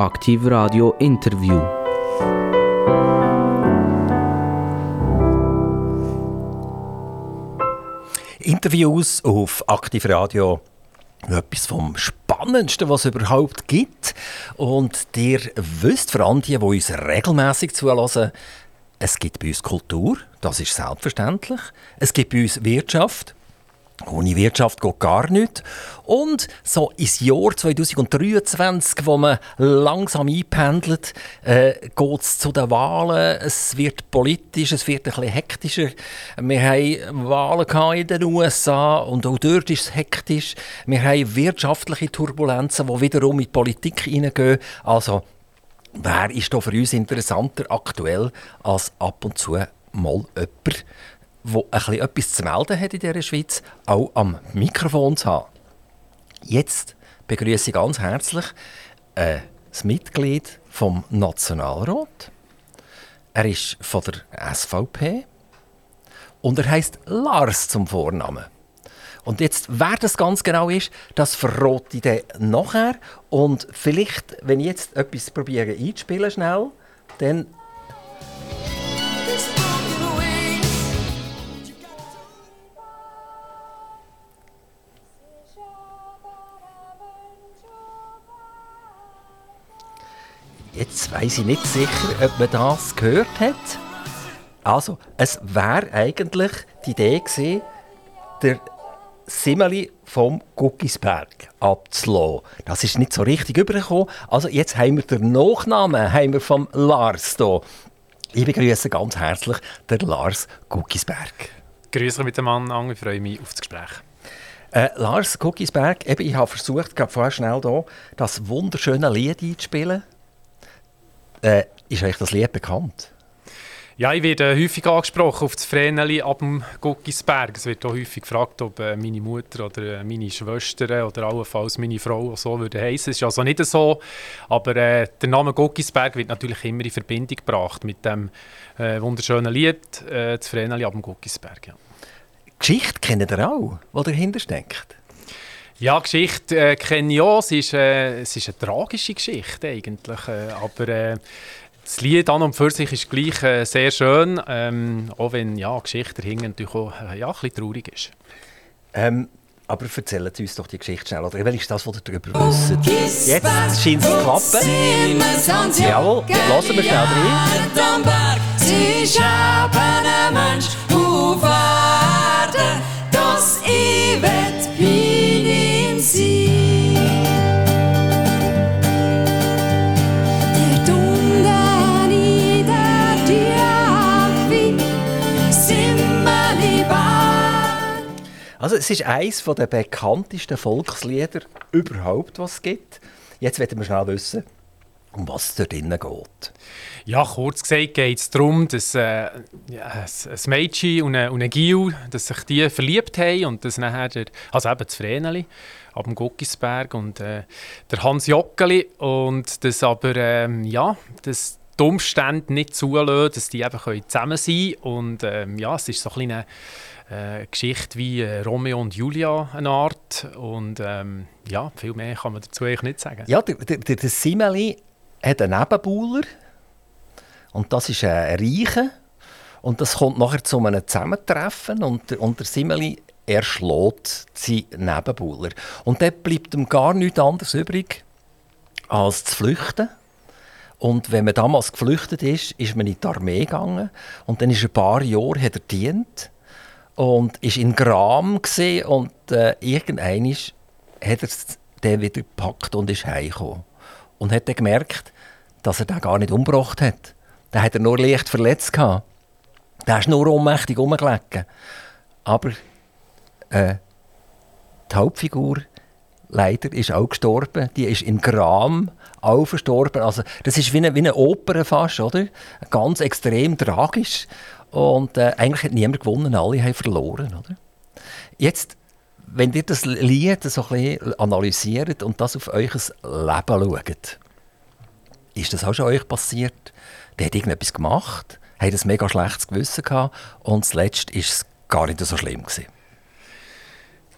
Aktiv Radio Interview. Interviews auf Aktiv Radio. Etwas vom Spannendsten, was es überhaupt gibt. Und ihr wisst, vor allem die, die uns regelmäßig zuhören, es gibt bei uns Kultur, das ist selbstverständlich. Es gibt bei uns Wirtschaft, ohne Wirtschaft geht gar nichts. Und so ins Jahr 2023, wo man langsam einpendelt, äh, geht es zu den Wahlen. Es wird politisch, es wird ein bisschen hektischer. Wir haben Wahlen in den USA und auch dort ist es hektisch. Wir haben wirtschaftliche Turbulenzen, die wiederum in die Politik hineingehen. Also, wer ist da für uns interessanter aktuell als ab und zu mal jemand, ein etwas zu melden hat in dieser Schweiz, auch am Mikrofon zu haben. Jetzt begrüße ich ganz herzlich äh, das Mitglied vom Nationalrat. Er ist von der SVP und er heißt Lars zum Vornamen. Und jetzt, wer das ganz genau ist, das verrate ich dann nachher. Und vielleicht, wenn ich jetzt etwas probiere einzuspielen schnell, dann Jetzt weiß ich nicht sicher, ob man das gehört hat. Also, es wäre eigentlich die Idee gewesen, der Simmeli vom Guckisberg abzulassen. Das ist nicht so richtig übergekommen. Also jetzt haben wir den Nachnamen haben wir vom Lars hier. Ich begrüße ganz herzlich den Lars Guckisberg. Grüße miteinander, ich freue mich auf das Gespräch. Äh, Lars Guckisberg, eben, ich habe versucht, gerade vorher schnell hier, das wunderschöne Lied einzuspielen. Äh, ist euch das Lied bekannt? Ja, ich werde häufig angesprochen auf das Vreneli ab dem Guckisberg. Es wird auch häufig gefragt, ob äh, meine Mutter oder äh, meine Schwester oder allenfalls meine Frau so würde heißen. Es ist also nicht so, aber äh, der Name Guckisberg wird natürlich immer in Verbindung gebracht mit dem äh, wunderschönen Lied äh, «Das Vreneli ab dem Guckisberg». Ja. Geschichte kennt ihr auch, die dahinter steckt? Ja, Geschichte äh, kenne ich auch. Es ist, äh, es ist eine tragische Geschichte eigentlich. Äh, aber äh, das Lied an und für sich ist gleich äh, sehr schön, ähm, auch wenn ja, die Geschichte dahinter natürlich auch äh, ja, ein bisschen traurig ist. Ähm, aber erzählen Sie uns doch die Geschichte schnell. Oder welches ist das, was ihr darüber wisst? Jetzt scheint es zu klappen. Jawohl, lassen wir schnell rein. Sie ist ein Mensch Also es ist eines der bekanntesten Volkslieder überhaupt, was es gibt. Jetzt werden wir schnell wissen, um was es dort geht. Ja, kurz gesagt geht es darum, dass äh, ein Mädchen und ein, Gil, dass sich die verliebt haben und dass nachher, der, also eben das Vreneli, ab dem Guckisberg und äh, der Hans Jockeli und das aber, ähm, ja, das die Umstände nicht zulassen, dass die eben zusammen sein können und ähm, ja, es ist so ein bisschen äh, Geschichte wie äh, Romeo und Julia eine Art. Und ähm, ja, viel mehr kann man dazu eigentlich nicht sagen. Ja, der, der, der Simeli hat einen Nebenbuhler. Und das ist ein Reicher. Und das kommt nachher zu einem Zusammentreffen. Und und der Simeli erschlägt seinen Nebenbuhler. Und dort bleibt ihm gar nichts anderes übrig, als zu flüchten. Und wenn man damals geflüchtet ist, ist man in die Armee gegangen. Und dann ist ein paar Jahre hat er dient und ist in Gram und äh, irgendwann hat er den wieder gepackt und ist heimgekommen. Und hat dann gemerkt, dass er den gar nicht umgebracht hat. Den hat er nur leicht verletzt gehabt. Der ist nur ohnmächtig rumgelegen. Aber äh, die Hauptfigur leider ist auch gestorben. Die ist in Gram auch verstorben. Also das ist wie eine, wie eine Oper fast, oder? Ganz extrem tragisch. Und äh, eigentlich hat niemand gewonnen, alle haben verloren. Oder? Jetzt, wenn ihr das Lied so ein bisschen analysiert und das auf euer Leben schaut, ist das auch schon euch passiert? Der hat irgendetwas gemacht, hat ein mega schlechtes Gewissen gehabt und zuletzt ist es gar nicht so schlimm gewesen.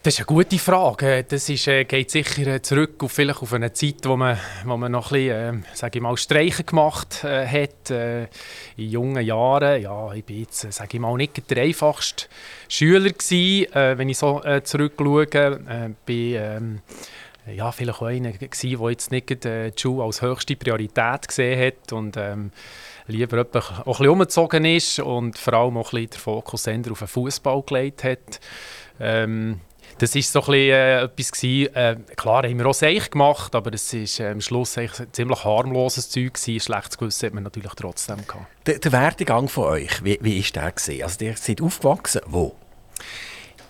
Das ist eine gute Frage. Das ist, äh, geht sicher zurück auf, vielleicht auf eine Zeit, wo man, wo man noch ein bisschen, äh, ich mal, Streichen gemacht äh, hat. Äh, in jungen Jahren. Ja, ich bin jetzt, äh, sage ich mal, nicht der einfachste Schüler gewesen, äh, wenn ich so äh, zurückschaue. Äh, bin, ähm, ja, vielleicht auch einer gewesen, der jetzt nicht äh, die Schule als höchste Priorität gesehen hat und ähm, lieber auch ein bisschen umgezogen ist und vor allem auch ein bisschen den Fokus auf den Fußball gelegt hat. Ähm, das war so ein bisschen, äh, etwas gewesen, äh, klar haben wir auch Seich gemacht, aber es war äh, am Schluss ein ziemlich harmloses Zeug gewesen. Schlechtes Gewissen hat man natürlich trotzdem gehabt. Der, der Werdegang von euch, wie, wie ist der gewesen? Also ihr seid aufgewachsen, wo?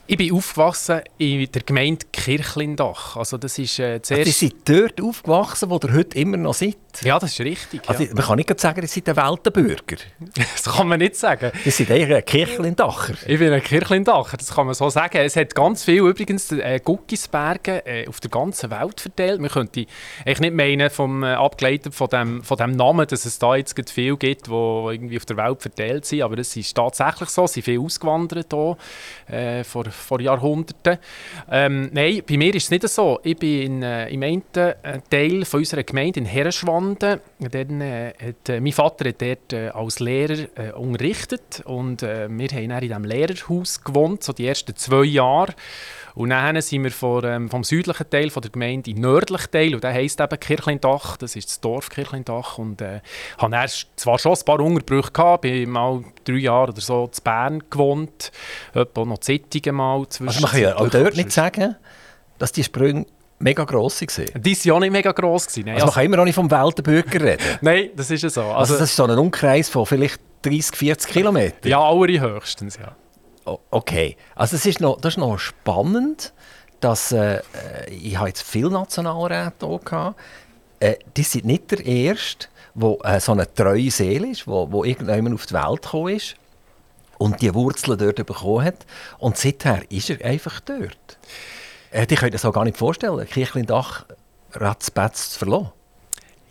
Ich bin aufgewachsen in der Gemeinde Kirchlindach. Also das ist äh, zuerst... Also ihr seid dort aufgewachsen, wo ihr heute immer noch seid? Ja, das ist richtig. Also, ja. Man kann nicht sagen, ihr seid ein Weltenbürger. das kann man nicht sagen. Ihr seid eigentlich ein Kirchlindacher. Ich bin ein Kirchlindacher, das kann man so sagen. Es hat ganz viel, übrigens, äh, Guckisberge äh, auf der ganzen Welt verteilt. Man könnte eigentlich nicht meinen, vom, äh, abgeleitet von dem, von dem Namen, dass es da jetzt viel gibt, die irgendwie auf der Welt verteilt sind. Aber es ist tatsächlich so. Es sind viele ausgewandert hier, äh, vor, vor Jahrhunderten. Ähm, nein, bei mir ist es nicht so. Ich bin in, äh, im einen äh, Teil von unserer Gemeinde in Herrenschwand Niederlanden. Dann, äh, hat, äh, mein Vater hat dort äh, als Lehrer äh, unterrichtet und äh, wir haben dann in diesem Lehrerhaus gewohnt, so die ersten zwei Jahre. Und dann sind wir vor, ähm, vom südlichen Teil von der Gemeinde in den nördlichen Teil, und der heisst eben Kirchlindach, das ist das Dorf Kirchlindach. Und äh, habe erst zwar schon ein paar Unterbrüche gehabt, bin mal drei Jahre oder so in Bern gewohnt, etwa noch Zittungen mal. Also man kann ja auch dort nicht sagen, dass die Sprünge mega gross gewesen. Die waren ja nicht mega gross. Gewesen, also, also man kann immer noch nicht vom Weltenbürger reden. Nein, das ist ja so. Also, also, das ist so ein Umkreis von vielleicht 30, 40 Kilometern? Ja, alle höchstens, ja. okay, also das ist noch, das ist noch spannend, dass äh, äh ich habe jetzt viele Nationalräte hier gehabt. Äh, die sind nicht der Erste, der äh, so eine treue Seele ist, wo, wo irgendjemand auf die Welt gekommen ist und die Wurzeln dort bekommen hat. Und seither ist er einfach dort. Äh, ich könnte das gar nicht vorstellen, Kirchlindach ratzbatz zu verlassen.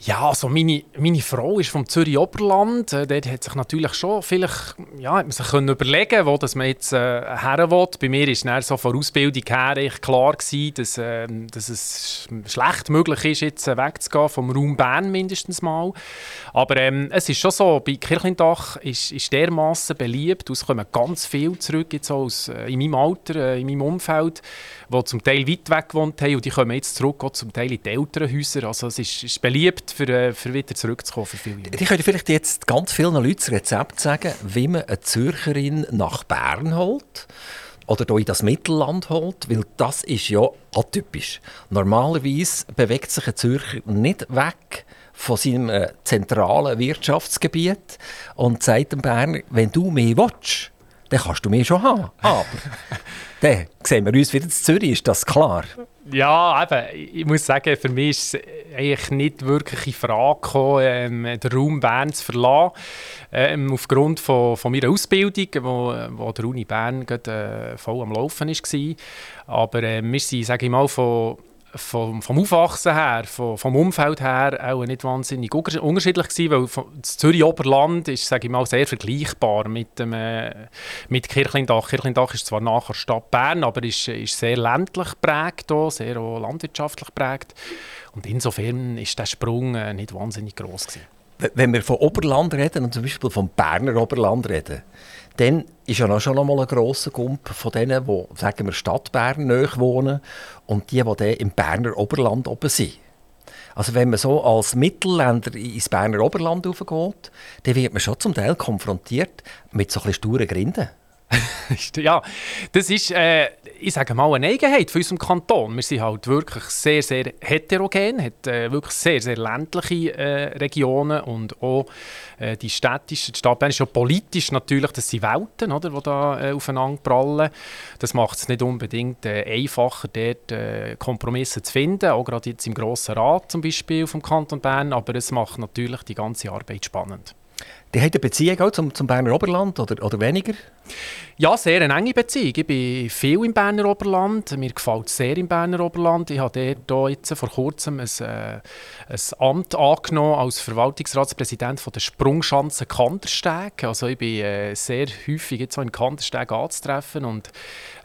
Ja, also meine, meine Frau ist vom Zürich Oberland. Äh, dort hat sich natürlich schon vielleicht ja, hat man sich können überlegen, wo das man jetzt äh, her will. Bei mir war es so von Ausbildung her klar gewesen, dass, äh, dass es schlecht möglich ist, jetzt äh, wegzugehen vom Raum Bern mindestens mal. Aber ähm, es ist schon so, bei Kirchlindach ist, ist dermaßen beliebt. Es kommen ganz viel zurück jetzt aus, äh, in meinem Alter, in meinem Umfeld, die zum Teil weit weg gewohnt haben und die kommen jetzt zurück, auch zum Teil in die älteren Häuser. Also es ist, ist beliebt für, äh, für wieder zurückzukommen für viele Ich könnte vielleicht jetzt ganz vielen Leuten das Rezept sagen, wie man eine Zürcherin nach Bern holt oder hier in das Mittelland holt, weil das ist ja atypisch. Normalerweise bewegt sich ein Zürcher nicht weg von seinem äh, zentralen Wirtschaftsgebiet und sagt dem Berner, wenn du mehr willst, dann kannst du mehr schon haben. Aber dann sehen wir uns wieder in Zürich, ist das klar? Ja, eben, ich muss sagen, für mich ist es eigentlich nicht wirklich in Frage gekommen, ähm, den Raum Bern zu verlassen. Ähm, aufgrund von, von meiner Ausbildung, wo, wo der Uni Bern gerade, äh, voll am Laufen war. Aber äh, wir sind, sage ich mal, von vom, vom Aufwachsen her, vom, vom Umfeld her auch nicht wahnsinnig unterschiedlich gewesen, weil das Zürich Oberland ist, sage ich mal, sehr vergleichbar mit, dem, äh, mit Kirchlindach. Kirchlindach ist zwar nachher Stadt Bern, aber ist, ist sehr ländlich geprägt, auch, sehr auch landwirtschaftlich geprägt. Und insofern ist der Sprung äh, nicht wahnsinnig groß gewesen. Wenn wir von Oberland reden und zum Beispiel vom Berner Oberland reden, dann ist ja noch schon einmal ein grosser Gump von denen, die, sagen wir, Stadt Bern nahe wohnen und die, die im Berner Oberland oben sind. Also wenn man so als Mittelländer ins Berner Oberland raufgeht, dann wird man schon zum Teil konfrontiert mit so ein bisschen sturen Grinden. ja, das ist, äh, ich sage mal, eine Eigenheit von unserem Kanton. Wir sind halt wirklich sehr, sehr heterogen, hat äh, wirklich sehr, sehr ländliche äh, Regionen und auch äh, die städtische, die Stadt Bern ist ja politisch natürlich, das sind Welten, oder, die da äh, aufeinander prallen. Das macht es nicht unbedingt äh, einfacher, dort Kompromisse zu finden, auch gerade jetzt im Grossen Rat zum Beispiel vom Kanton Bern, aber es macht natürlich die ganze Arbeit spannend. Die haben eine Beziehung auch zum, zum Berner Oberland oder, oder weniger? Ja, sehr eine enge Beziehung. Ich bin viel im Berner Oberland. Mir gefällt es sehr im Berner Oberland. Ich habe dort jetzt vor kurzem ein, äh, ein Amt angenommen als Verwaltungsratspräsident von der Sprungschanze Kandersteg. Also ich bin äh, sehr häufig jetzt so in Kandersteg anzutreffen und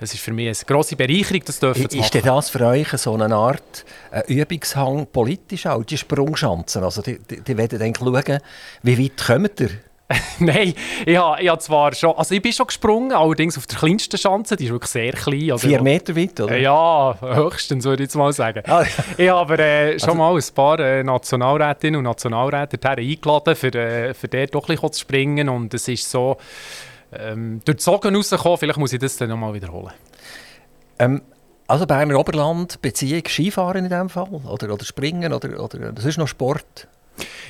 es ist für mich eine grosse Bereicherung, das dürfen zu machen. Ist das für euch so eine Art äh, Übungshang politisch auch, die Sprungschanzen? Also die, die, die werden dann schauen, wie weit kommt ihr? Nein, ich habe, ich habe zwar schon, also ich bin schon gesprungen, allerdings auf der kleinsten Schanze, die ist wirklich sehr klein. Also Vier Meter weit, oder? Ja, höchstens würde ich jetzt mal sagen. Ah, ja. Ich habe aber äh, schon also, mal ein paar äh, Nationalrätinnen und Nationalräte eingeladen, für, äh, für dort doch ein zu springen und es ist so ähm, durch die Socken rausgekommen, vielleicht muss ich das dann nochmal wiederholen. Ähm, also Berner Oberland, Beziehung, Skifahren in diesem Fall? Oder, oder Springen? Oder, oder, das ist noch Sport?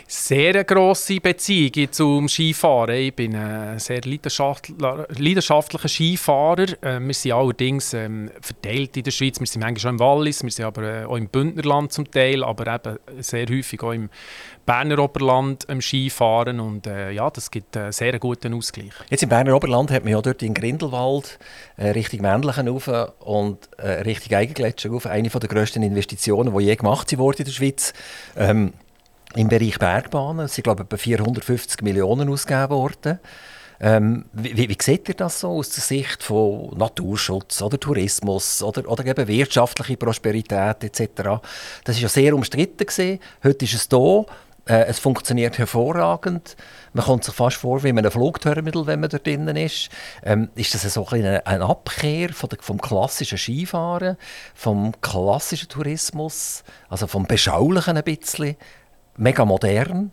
Sehr grosse Beziehung zum Skifahren. Ich bin ein sehr leidenschaftlicher Skifahrer. Äh, wir sind allerdings ähm, verteilt in der Schweiz. Wir sind manchmal schon im Wallis, wir sind aber äh, auch im Bündnerland zum Teil, aber eben sehr häufig auch im Berner Oberland im Skifahren und äh, ja, das gibt einen sehr guten Ausgleich. Jetzt im Berner Oberland hat man ja dort in Grindelwald äh, Richtung Männlichen rauf und äh, Richtung Eigengletscher rauf eine der grössten Investitionen, die je gemacht wurden in der Schweiz. Ähm, im Bereich Bergbahnen. Es sind, glaube ich, etwa 450 Millionen ausgegeben worden. Ähm, wie, wie, seht ihr das so aus der Sicht von Naturschutz oder Tourismus oder, oder eben wirtschaftliche Prosperität etc.? Das ist ja sehr umstritten gewesen. Heute ist es da. Äh, es funktioniert hervorragend. Man kommt sich fast vor wie in einem Flugterminal, wenn man da drinnen ist. Ähm, ist das so ein eine Abkehr von der, vom klassischen Skifahren, vom klassischen Tourismus, also vom Beschaulichen ein bisschen? Mega modern.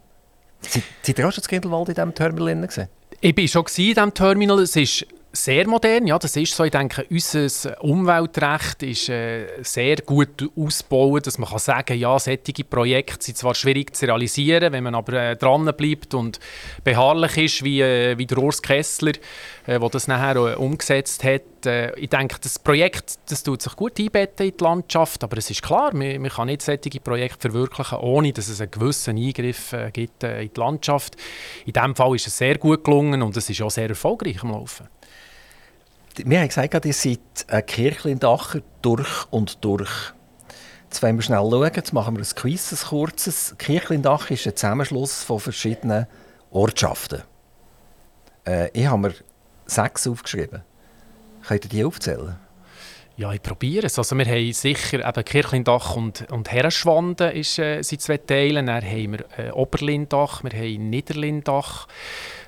Seid, seid ihr auch schon in Grindelwald in diesem Terminal gesehen? Ich war schon in diesem Terminal. Es ist sehr modern, ja, das ist so. Ich denke, unser Umweltrecht ist äh, sehr gut ausgebaut, dass man kann sagen ja, solche Projekte sind zwar schwierig zu realisieren, wenn man aber äh, dran bleibt und beharrlich ist, wie, äh, wie der Urs Kessler, äh, der das nachher äh, umgesetzt hat. Äh, ich denke, das Projekt das tut sich gut einbetten in die Landschaft, aber es ist klar, man, man kann nicht solche Projekte verwirklichen, ohne dass es einen gewissen Eingriff äh, gibt in die Landschaft. In diesem Fall ist es sehr gut gelungen und es ist auch sehr erfolgreich im Laufen wir haben gesagt, ihr seid ein Kirchendacher durch und durch. Jetzt wollen wir schnell schauen, jetzt machen wir ein Quiz, ein kurzes. Kirchlindach ist ein Zusammenschluss von verschiedenen Ortschaften. Äh, ich habe mir sechs aufgeschrieben. Könnt ihr die aufzählen? Ja, ich probiere es. Also wir haben sicher eben Kirchlindach und, und Herrenschwanden ist, äh, sind zwei Teile. Dann haben wir äh, Oberlindach, wir haben Niederlindach.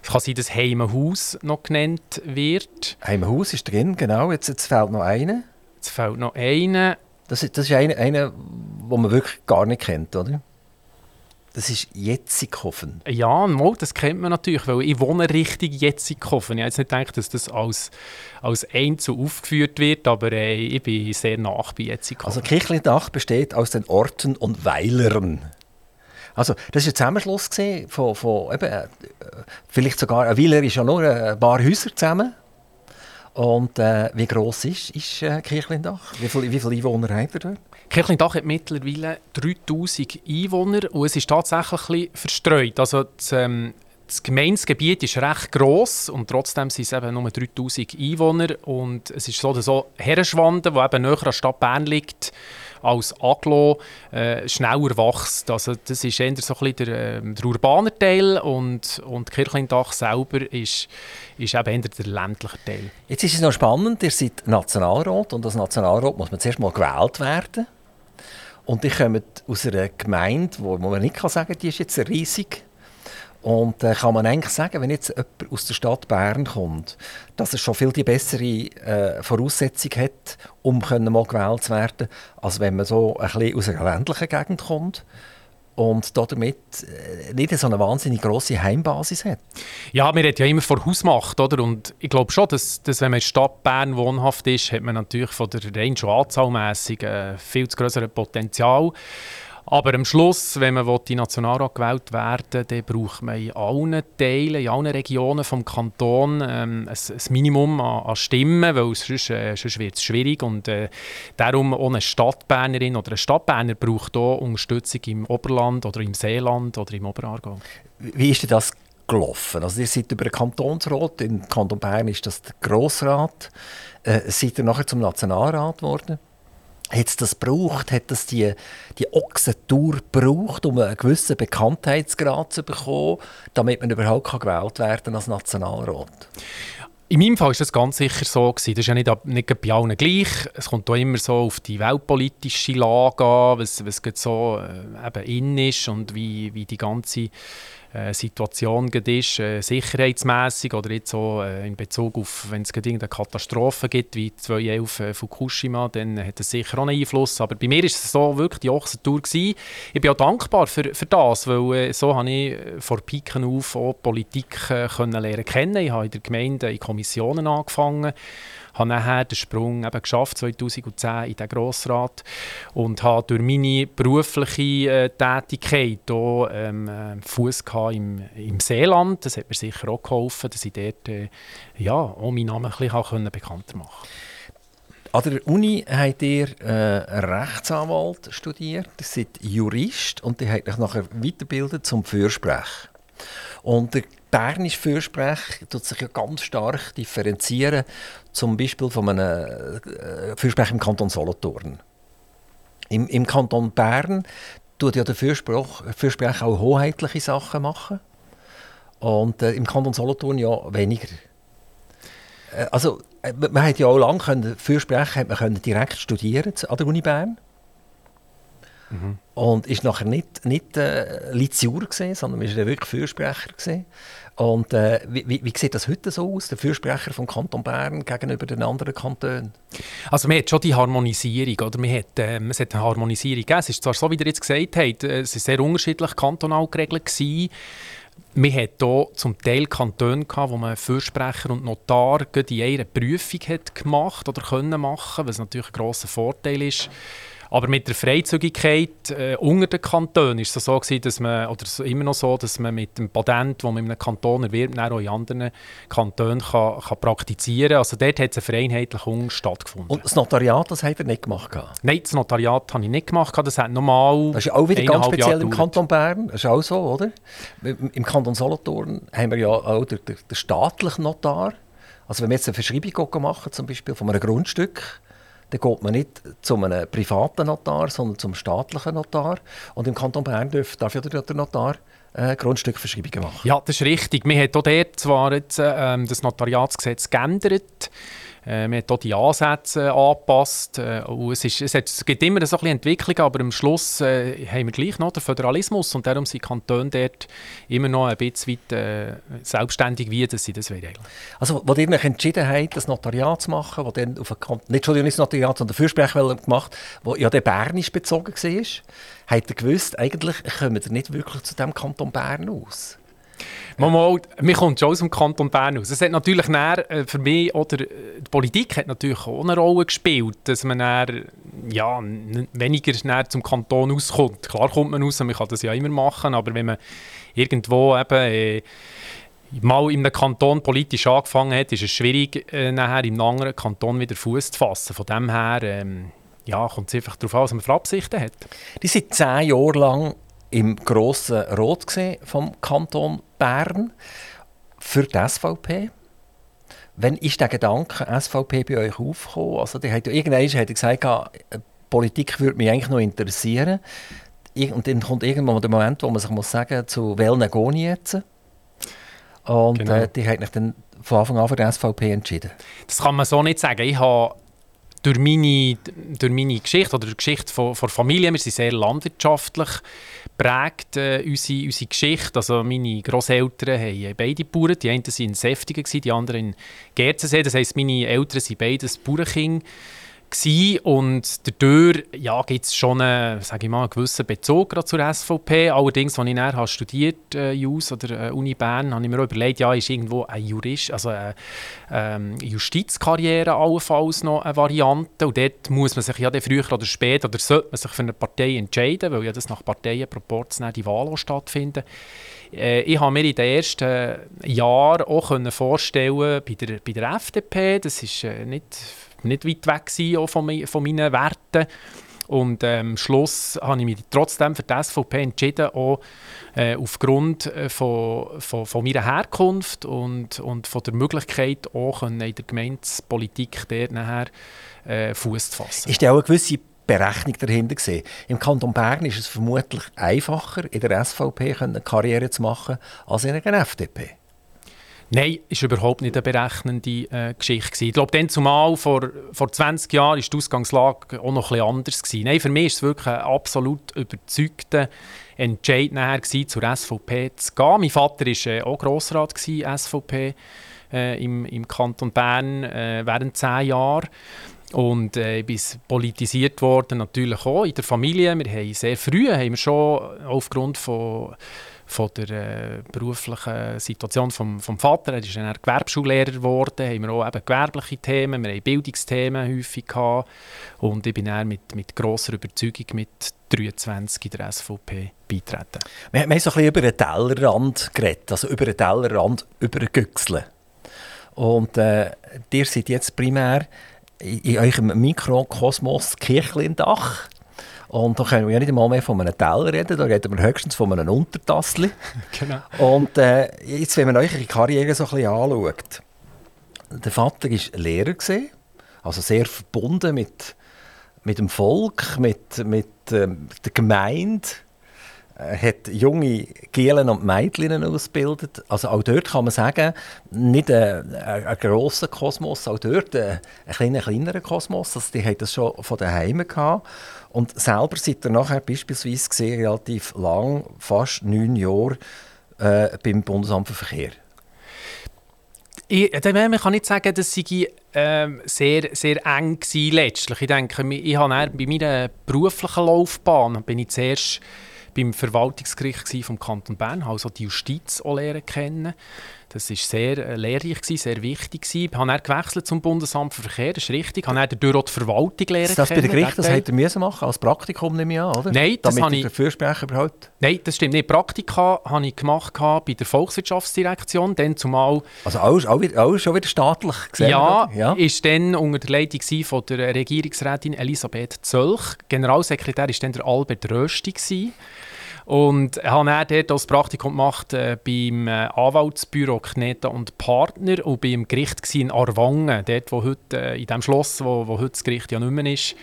Es kann sein, dass Heimenhaus noch genannt wird. Heimenhaus ist drin, genau. Jetzt, jetzt fehlt noch einer. Jetzt fehlt noch einer. Das, das ist einer, einer, den man wirklich gar nicht kennt, oder? Das ist Jetzighofen. Ja, mal, das kennt man natürlich, weil ich wohne richtig Jetzighofen. Ich habe jetzt nicht gedacht, dass das als, als Einzel aufgeführt wird, aber äh, ich bin sehr nach bei Jetzighofen. Also Kirchlindach besteht aus den Orten und Weilern. Also, das war ein Zusammenschluss von, von eben, äh, vielleicht sogar, ein Weiler ist ja nur ein paar Häuser zusammen. Und äh, wie gross ist, ist äh, Kirchlindach? Wie viele wie viel Einwohner habt ihr dort? Kirchlindach hat mittlerweile 3000 Einwohner und es ist tatsächlich verstreut. Also das, ähm, das Gemeindegebiet ist recht gross und trotzdem sind es eben nur 3000 Einwohner. Und es ist so, dass so Herrenschwanden, die eben näher an der Stadt Bern liegt, als Aglo äh, schneller wächst. Also das ist eher so ein der, äh, der urbane Teil und, und Kirchlindach selber ist, ist eben eher der ländliche Teil. Jetzt ist es noch spannend, ihr seid Nationalrat und als Nationalrat muss man zuerst mal gewählt werden. Und ich komme aus einer Gemeinde, wo man nicht sagen kann, die ist jetzt riesig und äh, kann man eigentlich sagen, wenn jetzt jemand aus der Stadt Bern kommt, dass er schon viel die bessere äh, Voraussetzung hat, um können mal gewählt zu werden, als wenn man so ein bisschen aus einer ländlichen Gegend kommt und damit äh, nicht so eine wahnsinnig große Heimbasis hat. Ja, man redet ja immer von Hausmacht, oder? Und ich glaube schon, dass, dass wenn man in der Stadt Bern wohnhaft ist, hat man natürlich von der rein schon anzahlmässig äh, viel zu größeres Potenzial. Aber am Schluss, wenn man die Nationalrat gewählt werden dann braucht man in allen Teilen, in allen Regionen des Kantons ähm, ein, ein, Minimum an, an, Stimmen, weil sonst, äh, sonst wird es schwierig. Und äh, darum auch eine Stadtbernerin oder ein Stadtberner braucht auch Unterstützung im Oberland oder im Seeland oder im Oberaargau. Wie ist das gelaufen? Also ihr seid über den Kantonsrat, im Kanton Bern ist das der Grossrat, äh, seid ihr nachher zum Nationalrat geworden? Hat es das gebraucht? Hat das die, die Ochsentour gebraucht, um einen gewissen Bekanntheitsgrad zu bekommen, damit man überhaupt gewählt werden als Nationalrat? In meinem Fall war das ganz sicher so. Gewesen. Das ist ja nicht, nicht bei allen gleich. Es kommt auch immer so auf die weltpolitische Lage an, was, was so äh, eben in ist und wie, wie die ganze Situation ist, äh, sicherheitsmäßig oder jetzt so äh, in Bezug auf, wenn es irgendeine Katastrophe gibt, wie 2011 äh, Fukushima, dann hat das sicher auch einen Einfluss. Aber bei mir war es so wirklich die Ochsentour. Gewesen. Ich bin auch dankbar für, für das, weil äh, so habe ich äh, vor Piken auf auch Politik äh, können lernen kennen. Ich habe in der Gemeinde in Kommissionen angefangen habe nachher den Sprung eben geschafft, 2010 in den Grossrat und habe durch meine berufliche äh, Tätigkeit auch ähm, äh, Fuß im, im Seeland. Das hat mir sicher auch geholfen, dass ich dort äh, ja, auch meinen Namen ein bisschen bekannter machen kann. An der Uni habt ihr äh, Rechtsanwalt studiert, ihr seid Jurist und ihr habt euch nachher weitergebildet zum Fürsprech. Und der bernische Fürsprech tut sich ja ganz stark differenzieren, zum Beispiel von einem äh, Fürsprech im Kanton Solothurn. Im, Im Kanton Bern tut ja der Fürsprech, Fürsprech auch hoheitliche Sachen machen und äh, im Kanton Solothurn ja weniger. Äh, also äh, man hat ja auch lange können, Fürsprechen hat man können direkt studieren an der Uni Bern. Mhm. Und ist nachher nicht, nicht äh, Liziur gesehen, sondern ist wirklich Fürsprecher gesehen. Und äh, wie, wie, sieht das heute so aus, der Fürsprecher vom Kanton Bern gegenüber den anderen Kantonen? Also man hat schon die Harmonisierung, oder man hat, äh, es hat eine Harmonisierung gegeben. Es ist zwar so, wie ihr jetzt gesagt habt, äh, es ist sehr unterschiedlich kantonal geregelt gewesen. Wir hatten hier zum Teil Kantone, gehabt, wo man Fürsprecher und Notar in einer Prüfung hat gemacht oder können machen, was natürlich ein grosser Vorteil ist. Aber mit der Freizügigkeit äh, unter den Kantonen ist es so gewesen, dass man, oder immer noch so, dass man mit dem Patent, das man in einem Kanton erwirbt, auch in anderen Kantonen kann, kann praktizieren kann. Also dort hat es eine Vereinheitlichung stattgefunden. Und das Notariat, das hat er nicht gemacht? Nein, das Notariat habe ich nicht gemacht. Das hat normal Das ist auch wieder ganz speziell im Kanton Bern. Das ist auch so, oder? Im Kanton Solothurn haben wir ja auch den, den, den staatlichen Notar. Also wenn wir jetzt eine Verschreibung machen, zum Beispiel von einem Grundstück, dann geht man nicht zu einem privaten Notar, sondern zum staatlichen Notar. Und im Kanton Bern darf, darf ja der Notar äh, Grundstückverschreibungen machen. Ja, das ist richtig. Wir haben auch dort zwar jetzt, äh, das Notariatsgesetz geändert. Äh, man hat auch die Ansätze angepasst. Äh, es, ist, es, hat, es gibt immer so ein Entwicklung, aber am Schluss äh, haben wir gleich noch den Föderalismus und darum sind Kantone dort immer noch ein bisschen weit äh, selbstständig, wie das sie das wollen. Also, wo ihr euch entschieden habt, das Notariat zu machen, wo dann auf Kant nicht schon das Notariat, sondern Fürsprechwelle gemacht, wo ja der Bernisch bezogen war, habt ihr gewusst, eigentlich kommen wir nicht wirklich zu dem Kanton Bern aus? Mal, mal, wir kommen schon aus dem Kanton Bern aus. Es hat natürlich näher, äh, für mich, oder äh, die Politik hat natürlich auch eine Rolle gespielt, dass man näher, ja, weniger näher zum Kanton auskommt. Klar kommt man raus, man kann das ja immer machen, aber wenn man irgendwo eben... Äh, mal in einem Kanton politisch angefangen hat, ist es schwierig, äh, nachher im anderen Kanton wieder Fuß zu fassen. Von dem her ähm, ja, kommt es einfach darauf an, was man für Absichten hat. Die sind zehn Jahre lang im grossen Rot vom Kanton Bern für die SVP. Wann ist der Gedanke SVP bei euch aufgekommen? Also, die hat ja, irgendwann hat gesagt, äh, Politik würde mich eigentlich noch interessieren. Und dann kommt irgendwann der Moment, wo man sich muss sagen zu welchen gehen jetzt? Und genau. äh, die hat sich dann von Anfang an für die SVP entschieden. Das kann man so nicht sagen. Ich habe durch meine, durch meine Geschichte oder die Geschichte von, von Familie, wir sind sehr landwirtschaftlich prägt äh, unsere, unsere Geschichte. Also meine Großeltern haben beide Bauern. Die einen waren in Säftigen, die anderen in Gerzensee. Das heisst, meine Eltern sind beides Bauernkinder gewesen. und dadurch ja, gibt es schon einen, ich mal, einen gewissen Bezug zur SVP. Allerdings, als ich nachher studiert äh, JUS oder äh, Uni Bern, habe ich mir auch überlegt, ja, ist irgendwo ein Jurist, also eine ähm, Justizkarriere allenfalls noch eine Variante und dort muss man sich ja dann früher oder später, oder sollte man sich für eine Partei entscheiden, weil ja das nach Parteienproportionen die Wahl stattfinden äh, ich habe mir in den ersten Jahren auch vorstellen bei der, bei der FDP, das ist äh, nicht nicht weit weg von, meinen Werten. Und ähm, am Schluss habe ich mich trotzdem für die SVP entschieden, auch äh, aufgrund äh, von, von, von, meiner Herkunft und, und von der Möglichkeit, auch in der Gemeindepolitik äh, Fuß zu fassen. Ist da auch eine gewisse Berechnung dahinter gesehen? Im Kanton Bern ist es vermutlich einfacher, in der SVP eine Karriere zu machen, als in einer FDP. Nein, ist überhaupt nicht eine berechnende äh, Geschichte. Gewesen. Ich glaube, dann zumal vor, vor 20 Jahren war die Ausgangslage auch noch etwas anders. Gewesen. Nein, für mich war es wirklich ein absolut überzeugter Entscheid nachher gewesen, zur SVP zu gehen. Mein Vater war äh, auch Grossrat gewesen, SVP äh, im, im Kanton Bern äh, während zehn Jahren. Und äh, ich bin politisiert worden, natürlich auch in der Familie. Wir haben sehr früh haben wir schon aufgrund von von der äh, beruflichen Situation vom, vom Vater. Er ist dann Gewerbschullehrer geworden, haben wir auch eben gewerbliche Themen, wir haben Bildungsthemen häufig gehabt und ich bin dann mit, mit grosser Überzeugung mit 23 in der SVP beitreten. Wir, wir haben so ein bisschen über den Tellerrand geredet, also über den Tellerrand, über den Güchseln. Und äh, ihr seid jetzt primär in eurem Mikrokosmos Kirchlindach. Und da können wir ja nicht einmal mehr von einem Teller reden, da reden wir höchstens von einem Untertassli. genau. Und äh, jetzt, wenn man eure Karriere so ein bisschen anschaut, der Vater war Lehrer, gewesen, also sehr verbunden mit, mit dem Volk, mit, mit ähm, der Gemeinde. Er hat junge Gielen und Mädchen ausgebildet. Also auch dort kann man sagen, nicht ein, ein, ein grosser Kosmos, auch dort ein, ein kleiner, kleinerer Kosmos. Also die haben das schon von daheim gehabt. Und selber seid ihr nachher beispielsweise relativ lang, fast neun Jahre, äh, beim Bundesamt für Verkehr. Ich, man kann nicht sagen, dass sie äh, sehr, sehr eng war letztlich. Ich denke, ich habe bei meiner beruflichen Laufbahn bin ich zuerst beim Verwaltungsgericht vom Kanton Bern, also die Justiz auch lernen kennen. Das war sehr äh, lehrreich, sehr wichtig. Ich habe dann gewechselt zum Bundesamt für Verkehr, das ist richtig. Ich habe dann durch die Verwaltung lernen Das bei den Gerichten, das hätte er machen als Praktikum nicht mehr, oder? Nein, das habe ich... der Fürsprecher überhaupt... Nein, das stimmt nicht. Praktika habe ich gemacht bei der Volkswirtschaftsdirektion, dann zumal... Also alles, auch, wieder, alles schon wieder staatlich gesehen? Ja, ja, ist dann unter der Leitung von der Regierungsrätin Elisabeth Zölch. Generalsekretär war dann der Albert Rösti. Gewesen. Und habe dann dort das Praktikum gemacht äh, beim äh, Anwaltsbüro Kneta und Partner und beim Gericht in Arwangen, dort wo heute, äh, in dem Schloss, wo, wo heute das Gericht ja nicht mehr ist.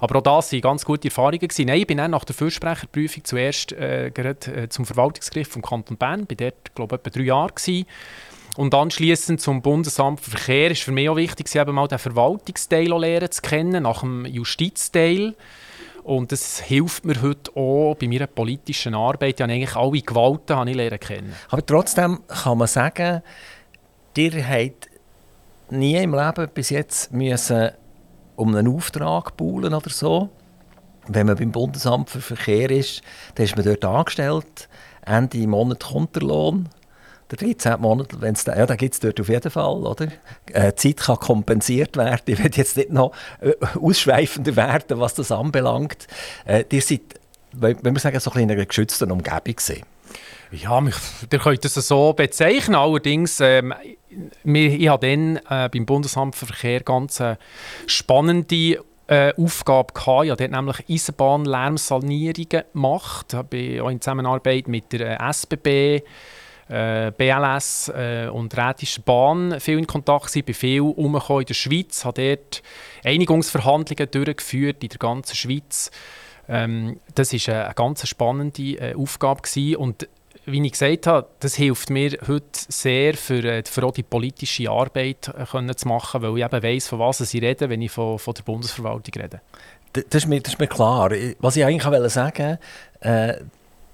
Aber auch das waren ganz gute Erfahrungen. Nein, ich bin dann nach der Fürsprecherprüfung zuerst äh, gerade, äh, zum Verwaltungsgericht vom Kanton Bern, war dort, glaube ich, etwa drei Jahre. Gewesen. Und anschließend zum Bundesamt für Verkehr ist für mich auch wichtig, eben mal den Verwaltungsteil lernen zu kennen, nach dem Justizteil. Und das hilft mir heute auch bei meiner politischen Arbeit. Ich habe eigentlich alle Gewalten habe ich lernen kennen. Aber trotzdem kann man sagen, ihr habt nie im Leben bis jetzt müssen um einen Auftrag buhlen oder so. Wenn man beim Bundesamt für Verkehr ist, dann ist man dort angestellt. Ende Monat kommt der Lohn der 13. Monat, wenn's da, ja, da gibt es dort auf jeden Fall, oder? Äh, Zeit kann kompensiert werden. Ich will jetzt nicht noch äh, ausschweifender werden, was das anbelangt. Äh, ihr seid, wenn wir sagen, so ein in einer geschützten Umgebung sehen. Ja, ihr könnt es so bezeichnen. Allerdings, ähm, ich habe dann äh, beim Bundesamt für Verkehr ganz äh, spannende äh, Aufgabe gehabt. Ich habe dort nämlich Eisenbahnlärmsanierungen gemacht. Ich habe auch in Zusammenarbeit mit der äh, SBB äh, BLS äh, und Rätische Bahn viel in Kontakt gewesen, bin viel umgekommen in der Schweiz, habe dort Einigungsverhandlungen durchgeführt in der ganzen Schweiz. Ähm, das war eine, ganz spannende äh, Aufgabe gewesen. und wie ich gesagt habe, das hilft mir heute sehr, für, für auch die politische Arbeit können zu machen, weil ich eben weiss, von was ich rede, wenn ich von, von der Bundesverwaltung rede. Das ist, mir, das ist mir klar. Was ich eigentlich wollte sagen äh,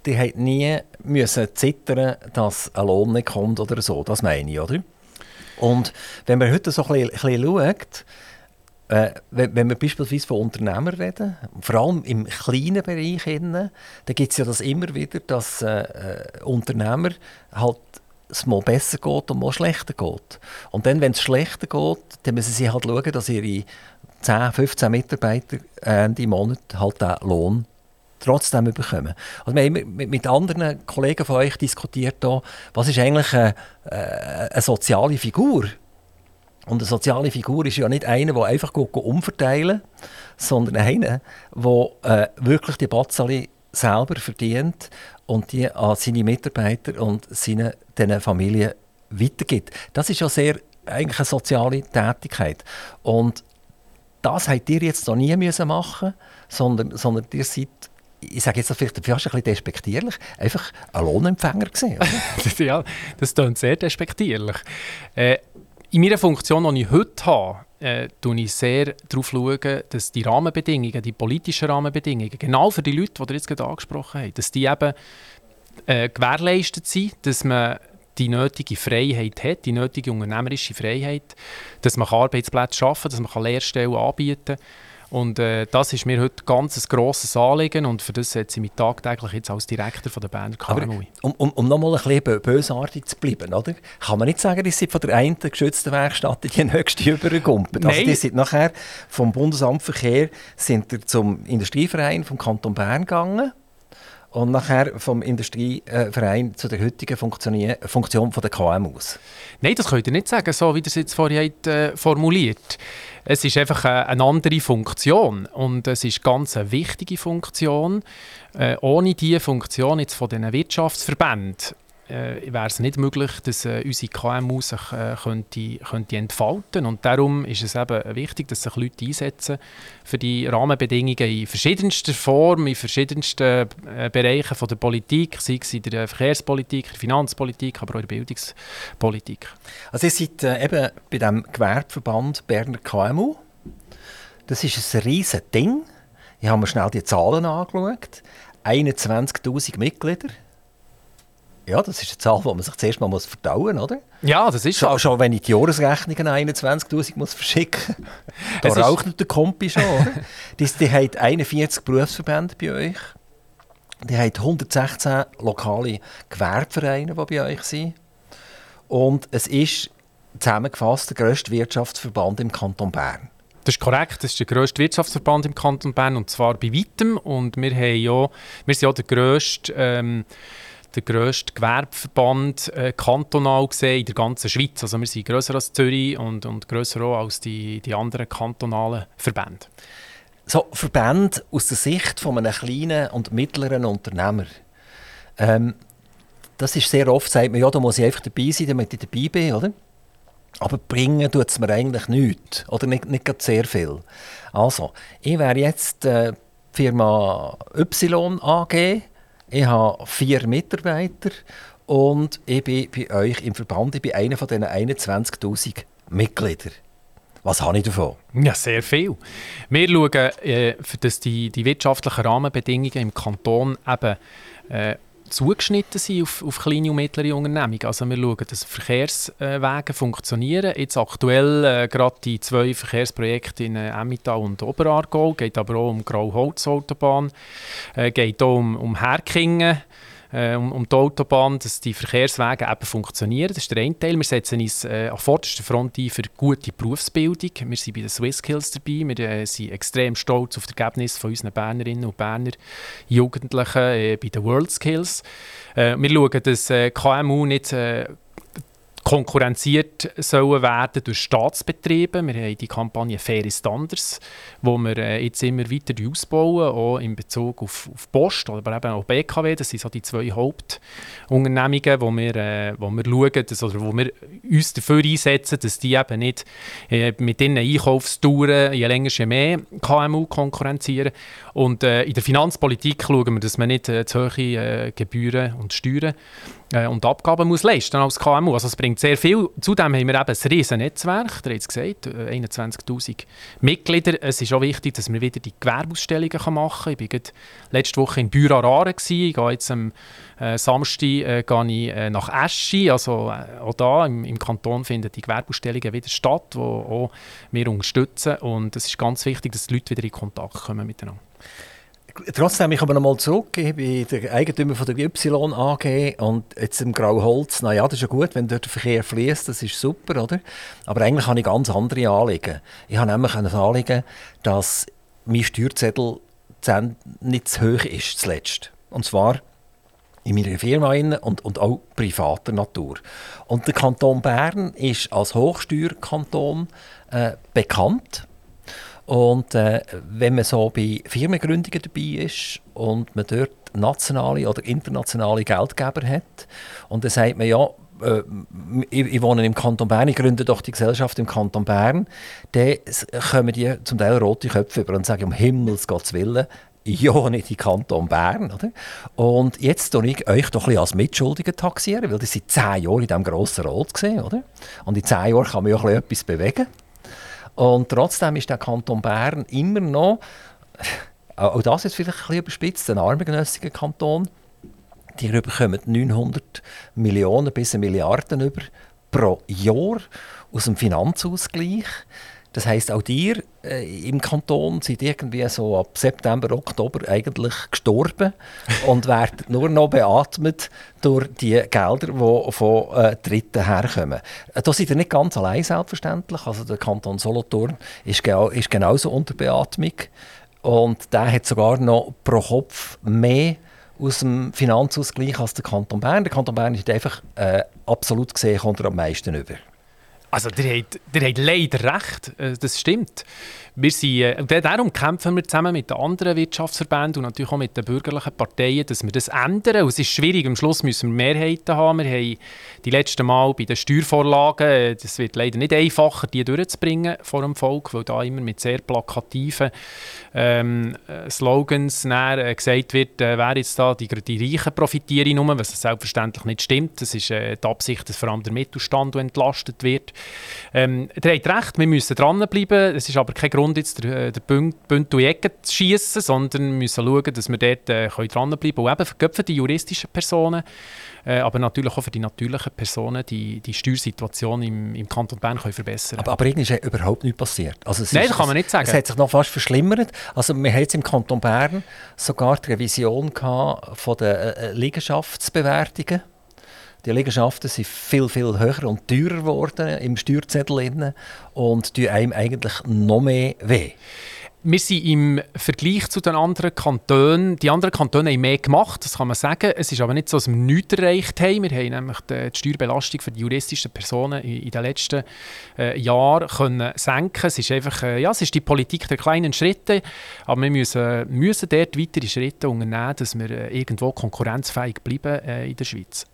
die haben nie müssen zittern, dass ein Lohn nicht kommt oder so. Das meine ich, oder? Und wenn man heute so ein bisschen, schaut, äh, wenn, wenn, wir beispielsweise von Unternehmern reden, vor allem im kleinen Bereich, dann gibt es ja das immer wieder, dass äh, äh, Unternehmer halt es mal besser geht und mal schlechter geht. Und dann, wenn es schlechter geht, dann müssen sie halt schauen, dass ihre 10, 15 Mitarbeiter Ende Monat halt den Lohn trotzdem bekommen. Also wir haben mit, anderen Kollegen von euch diskutiert, hier, was ist eigentlich eine, äh, eine soziale Figur? Und eine soziale Figur ist ja nicht einer, der einfach umverteilen sondern einer, der äh, wirklich die Batzali selber verdient und die an seine Mitarbeiter und seine Familien weitergibt. Das ist ja sehr eigentlich eine soziale Tätigkeit. Und das habt ihr jetzt noch nie müssen machen sondern, sondern ihr seid ich sage jetzt vielleicht fast ein bisschen despektierlich, einfach ein Lohnempfänger gesehen. ja, das klingt sehr despektierlich. Äh, in meiner Funktion, die ich heute habe, äh, schaue ich sehr darauf, schauen, dass die Rahmenbedingungen, die politischen Rahmenbedingungen, genau für die Leute, die ihr jetzt gerade angesprochen habt, dass die eben äh, gewährleistet sind, dass man die nötige Freiheit hat, die nötige unternehmerische Freiheit, dass man Arbeitsplätze schaffen kann, dass man Lehrstellen anbieten kann und äh, das ist mir heute ganz ein grosses Anliegen und für das setze ich mich tagtäglich jetzt als Direktor von der Berner KMU. um, um, um noch mal ein bisschen bösartig zu bleiben, oder? kann man nicht sagen, dass Sie von der einen geschützten Werkstatt in die nächste übergekumpelt. Also die sind nachher vom Bundesamt Verkehr sind zum Industrieverein vom Kanton Bern gegangen und nachher vom Industrieverein zu der heutigen Funktion von der KMUs. Nein, das könnt ihr nicht sagen, so wie ihr es jetzt vorhin äh, formuliert Es ist einfach eine, andere Funktion und es ist ganz eine wichtige Funktion. Äh, ohne diese Funktion jetzt von den Wirtschaftsverbänden äh, wäre es nicht möglich, dass äh, unsere KMU sich äh, könnte, könnte entfalten Und darum ist es eben wichtig, dass sich Leute einsetzen für die Rahmenbedingungen in verschiedenster Form, in verschiedensten äh, Bereichen von der Politik, sei es in der Verkehrspolitik, der Finanzpolitik, aber auch in der Bildungspolitik. Also ihr seid äh, eben bei dem Gewerbeverband Berner KMU. Das ist ein riesiges Ding. Ich habe mir schnell die Zahlen angeschaut. 21'000 Mitglieder. Ja, das ist eine Zahl, die man sich zuerst mal muss verdauen muss, oder? Ja, das ist schon. Schon wenn ich die Jahresrechnungen 21'000 muss verschicken muss, da raucht nicht der Kompi schon, oder? die, die haben 41 Berufsverbände bei euch. Die haben 116 lokale Gewerbevereine, die bei euch sind. Und es ist zusammengefasst der grösste Wirtschaftsverband im Kanton Bern. Das ist korrekt, das ist der grösste Wirtschaftsverband im Kanton Bern und zwar bei weitem. Und wir, haben ja, wir sind ja der grösste... Ähm, der grösste Gewerbeverband äh, kantonal gesehen in der ganzen Schweiz. Also wir sind grösser als Zürich und, und grösser auch als die, die anderen kantonalen Verbände. So, Verbände aus der Sicht von einem kleinen und mittleren Unternehmer. Ähm, das ist sehr oft, sagt man, ja, da muss ich einfach dabei sein, damit ich dabei bin, oder? Aber bringen tut es mir eigentlich nichts. Oder nicht, nicht sehr viel. Also, ich wäre jetzt äh, Firma Y AG ich habe vier Mitarbeiter und ich bin bei euch im Verband. Ich bin einer von diesen 21'000 Mitgliedern. Was habe ich davon? Ja, sehr viel. Wir schauen, äh, dass die, die wirtschaftlichen Rahmenbedingungen im Kanton eben äh, zugeschnitten sind auf, auf kleine und mittlere Unternehmungen. Also wir schauen, dass Verkehrswege funktionieren. Jetzt aktuell äh, gerade die zwei Verkehrsprojekte in äh, Emmental und Oberargau. geht aber auch um Grauholzautobahn, äh, geht auch um, um Herkingen äh, um, um, die Autobahn, dass die Verkehrswege eben funktionieren. Das ist der eine Teil. Wir setzen uns äh, an vorderster Front ein für gute Berufsbildung. Wir sind bei den SwissSkills dabei. Wir äh, sind extrem stolz auf das Ergebnis von unseren Bernerinnen und Berner Jugendlichen äh, bei den WorldSkills. Äh, wir schauen, dass äh, KMU nicht konkurrenziert sollen werden durch Staatsbetriebe. Wir haben die Kampagne «Faire Standards», wo wir äh, jetzt immer weiter ausbauen, auch in Bezug auf, auf Post, aber eben auch BKW. Das sind so die zwei Hauptunternehmungen, wo wir, äh, wo wir schauen, dass, oder wo wir uns dafür einsetzen, dass die eben nicht äh, mit ihren Einkaufstouren je länger je mehr KMU konkurrenzieren. Und in der Finanzpolitik schauen wir, dass man nicht zu hohe Gebühren und Steuern und Abgaben muss leisten als KMU. Also es bringt sehr viel. Zudem haben wir eben ein riesen Netzwerk, ihr habt es gesagt, 21'000 äh, Mitglieder. Es ist auch wichtig, dass wir wieder die Gewerbeausstellungen machen können. Ich war letzte Woche in Büro-Rare. Ich gehe jetzt am äh, Samstag äh, ich, äh, nach Eschi. Also äh, auch da im, im, Kanton finden die Gewerbeausstellungen wieder statt, die auch wir unterstützen. Und es ist ganz wichtig, dass die Leute wieder in Kontakt kommen miteinander. Trotzdem, ich komme nochmal zurück. Ich bin der Eigentümer von der Y AG und jetzt im Grauholz. Na ja, das ist ja gut, wenn dort der Verkehr fließt, das ist super, oder? Aber eigentlich habe ich ganz andere Anliegen. Ich habe nämlich ein Anliegen, dass mein Steuerzettel nicht zu hoch ist, zuletzt. Und zwar in meiner Firma und, und auch privater Natur. Und der Kanton Bern ist als Hochsteuerkanton äh, bekannt. Und äh, wenn man so bei Firmengründungen dabei ist und man dort nationale oder internationale Geldgeber hat und dann sagt man, ja, äh, ich, ich, wohne im Kanton Bern, ich gründe doch die Gesellschaft im Kanton Bern, dann kommen die zum Teil rote Köpfe über und sagen, um Himmels Gottes Willen, ja, nicht im Kanton Bern. Oder? Und jetzt tue ich euch doch ein als Mitschuldige taxieren, weil das sind zehn Jahre in diesem grossen Rot gesehen, oder? Und in zehn Jahren kann man ja etwas bewegen. Und trotzdem ist der Kanton Bern immer noch, auch das ist vielleicht ein bisschen überspitzt, ein armengenössiger Kanton. Die bekommen 900 Millionen bis eine Milliarden über pro Jahr aus dem Finanzausgleich. Das heißt, auch ihr äh, im Kanton sind irgendwie so ab September, Oktober eigentlich gestorben und werden nur noch beatmet durch die Gelder, die von äh, Dritten herkommen. Äh, da seid ihr nicht ganz allein, selbstverständlich. Also der Kanton Solothurn ist, genau, ist genauso unter Beatmung und der hat sogar noch pro Kopf mehr aus dem Finanzausgleich als der Kanton Bern. Der Kanton Bern ist einfach äh, absolut gesehen kommt er am meisten über. Also, der hat, der hat leider recht, äh, das stimmt. Wir sind, äh, darum kämpfen wir zusammen mit den anderen Wirtschaftsverbänden und natürlich auch mit den bürgerlichen Parteien, dass wir das ändern. Und es ist schwierig, am Schluss müssen wir Mehrheiten haben. Wir haben die letzten Mal bei den Steuervorlagen, äh, das wird leider nicht einfacher, die durchzubringen vor dem Volk, weil da immer mit sehr plakativen ähm, äh, Slogans näher, äh, gesagt wird, äh, wer jetzt da die, die Reichen profitieren nur, was selbstverständlich nicht stimmt. Das ist äh, die Absicht, dass vor allem der Mittelstand entlastet wird. Ähm, ihr habt recht, wir müssen dranbleiben. Es ist aber kein Grund, Grund, jetzt den, den Bund, Bund in die Ecke zu schießen, sondern wir müssen schauen, dass wir dort äh, dranbleiben können. Und eben für, für die juristischen Personen, äh, aber natürlich auch für die natürlichen Personen, die, die Steuersituation im, im Kanton Bern können verbessern Aber, aber irgendwie ist ja überhaupt nichts passiert. Also Nein, ist, das kann man nicht sagen. Es hat sich noch fast verschlimmert. Also wir haben jetzt im Kanton Bern sogar die Revision von der äh, Liegenschaftsbewertungen die Liegenschaften sind viel, viel höher und teurer geworden im Steuerzettel und tun einem eigentlich noch mehr weh. Wir sind im Vergleich zu den anderen Kantonen, die anderen Kantone haben mehr gemacht, das kann man sagen. Es ist aber nicht so, dass wir nichts erreicht haben. Wir haben nämlich die, Steuerbelastung für die juristischen Personen in, den letzten äh, Jahren können senken. Es ist einfach, äh, ja, es ist die Politik der kleinen Schritte, aber wir müssen, müssen dort weitere Schritte unternehmen, dass wir äh, irgendwo konkurrenzfähig bleiben äh, in der Schweiz.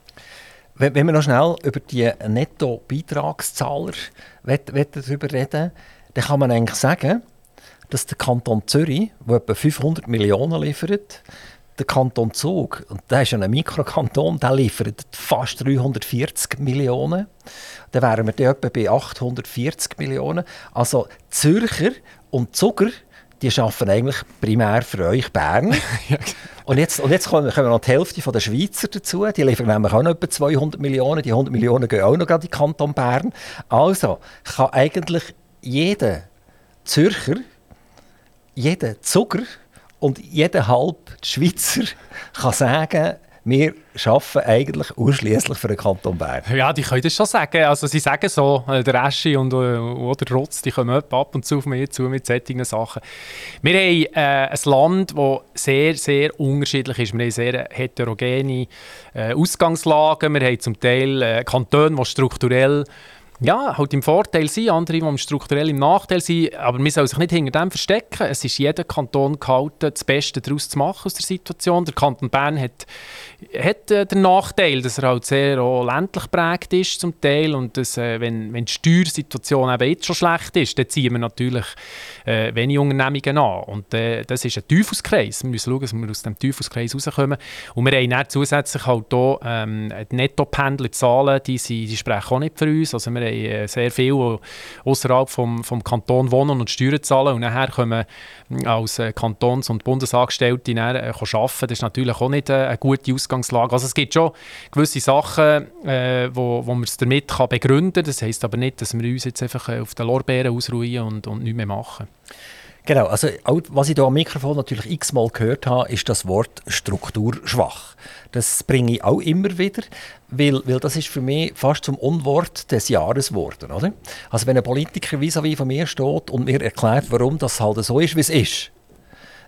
Wenn, wenn wir noch schnell über die Netto-Beitragszahler reden, dann kann man eigentlich sagen, dass der Kanton Zürich, der etwa 500 Millionen liefert, der Kanton Zug, und der ist ja ein Mikrokanton, der liefert fast 340 Millionen. Dann wären wir etwa bei 840 Millionen. Also Zürcher und Zuger die arbeiten eigentlich primär für euch Bern. und, jetzt, und jetzt kommen, kommen noch die Hälfte der Schweizer dazu. Die liefern nämlich auch noch etwa 200 Millionen. Die 100 Millionen gehen auch noch in den Kanton Bern. Also kann eigentlich jeder Zürcher, jeder Zucker und jeder halb Schweizer kann sagen, wir arbeiten eigentlich ausschließlich für den Kanton Bern. Ja, die können das schon sagen. Also sie sagen so, äh, der Eschi und äh, oder Rotz, die kommen ab und zu auf mich zu mit solchen Sachen. Wir haben äh, ein Land, das sehr, sehr unterschiedlich ist. Wir haben sehr heterogene äh, Ausgangslagen. Wir haben zum Teil äh, Kantone, die strukturell ja, halt im Vorteil sein, andere, die strukturell im Nachteil sind. Aber man soll sich nicht hinter dem verstecken. Es ist jeder Kanton gehalten, das Beste daraus zu machen aus der Situation. Der Kanton Bern hat, hat äh, den Nachteil, dass er halt sehr auch ländlich prägt ist zum Teil und dass, äh, wenn, wenn die Steuersituation eben jetzt schon schlecht ist, dann ziehen wir natürlich äh, wenige Unternehmungen an. Und äh, das ist ein Teufelskreis. Wir müssen schauen, dass wir aus dem Teufelskreis rauskommen. Und wir haben dann zusätzlich halt hier ähm, die Nettopendlerzahlen, die, die sprechen auch nicht für uns. Also wir haben äh, sehr viele, die außerhalb vom, vom Kanton wohnen und Steuern zahlen und nachher kommen als äh, Kantons- und Bundesangestellte äh, arbeiten. Das ist natürlich auch nicht eine gute Ausgangslage. Also es gibt schon gewisse Sachen, äh, wo, wo man es damit kann begründen kann. Das heisst aber nicht, dass wir uns jetzt einfach auf den Lorbeeren ausruhen und, und nichts mehr machen. Genau, also was ich hier am Mikrofon natürlich x-mal gehört habe, ist das Wort strukturschwach. Das bringe ich auch immer wieder, weil, weil das ist für mich fast zum Unwort des Jahres geworden. Oder? Also wenn ein Politiker vis-à-vis von mir steht und mir erklärt, warum das halt so ist, wie es ist,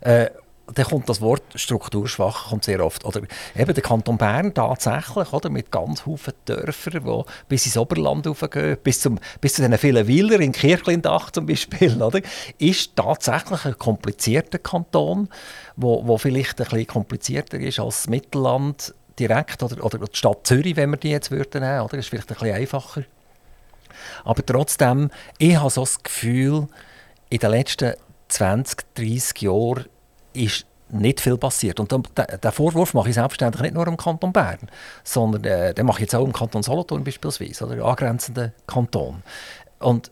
äh, dann kommt das Wort strukturschwach kommt sehr oft. Oder eben der Kanton Bern tatsächlich, oder, mit ganz vielen Dörfern, die bis ins Oberland raufgehen, bis, zum, bis zu den vielen Wieler in Kirchlindach zum Beispiel, oder, ist tatsächlich ein komplizierter Kanton, wo, wo vielleicht ein bisschen komplizierter ist als das Mittelland direkt oder, oder die Stadt Zürich, wenn wir die jetzt würden nehmen, oder, ist vielleicht ein bisschen einfacher. Aber trotzdem, ich habe so das Gefühl, in den letzten 20, 30 Jahren ist nicht viel passiert. Und den Vorwurf mache ich selbstverständlich nicht nur im Kanton Bern, sondern äh, den mache ich jetzt auch im Kanton Solothurn beispielsweise, oder angrenzenden Kanton. Und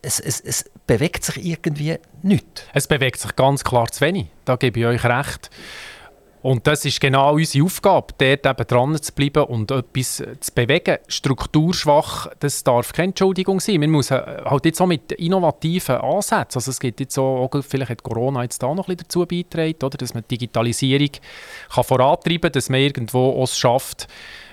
es, es, es, bewegt sich irgendwie nichts. Es bewegt sich ganz klar zu wenig, da gebe ich euch recht. Und das ist genau unsere Aufgabe, dort eben dran zu bleiben und etwas zu bewegen. Strukturschwach, das darf keine Entschuldigung sein. Man muss äh, halt jetzt auch mit innovativen Ansätzen, also es gibt jetzt auch, vielleicht hat Corona jetzt da noch ein bisschen dazu beigetragen, oder, dass man Digitalisierung kann vorantreiben kann, dass man irgendwo es schafft,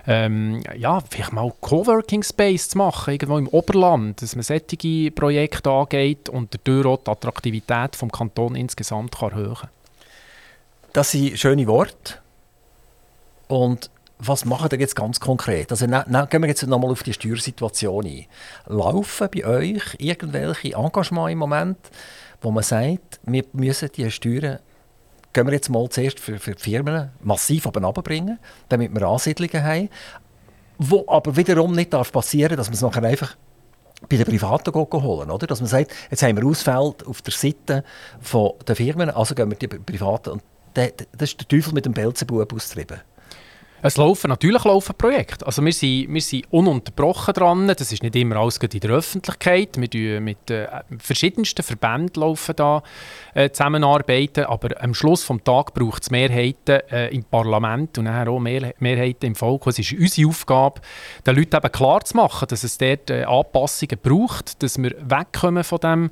ähm, ja, vielleicht mal Coworking Space zu machen, irgendwo im Oberland, dass man solche Projekte angeht und dadurch auch die Attraktivität des Kantons insgesamt kann erhöhen kann. Das sind schöne Worte. Und was machen wir jetzt ganz konkret? Also, na, na, gehen wir jetzt nochmal auf die Steuersituation ein. Laufen bei euch irgendwelche Engagements im Moment, wo man sagt, wir müssen die Steuern, gehen wir jetzt mal zuerst für, für die Firmen massiv runterbringen, damit wir Ansiedlungen haben, wo aber wiederum nicht darf passieren dass man es nachher einfach bei den Privaten holen, oder? Dass man sagt, jetzt haben wir Ausfälle auf der Seite der Firmen, also gehen wir die Privaten und das ist der Teufel mit dem Belzebub austrieben. Es laufen, natürlich laufen Projekte. Also wir, sind, wir sind ununterbrochen dran. Das ist nicht immer alles in der Öffentlichkeit. Wir mit äh, verschiedensten Verbänden laufen da äh, zusammenarbeiten. Aber am Schluss des Tages braucht es Mehrheiten äh, im Parlament und nachher auch Mehr Mehrheiten im Volk. Es ist unsere Aufgabe, den Leuten eben klar zu machen, dass es dort äh, Anpassungen braucht, dass wir wegkommen von dem,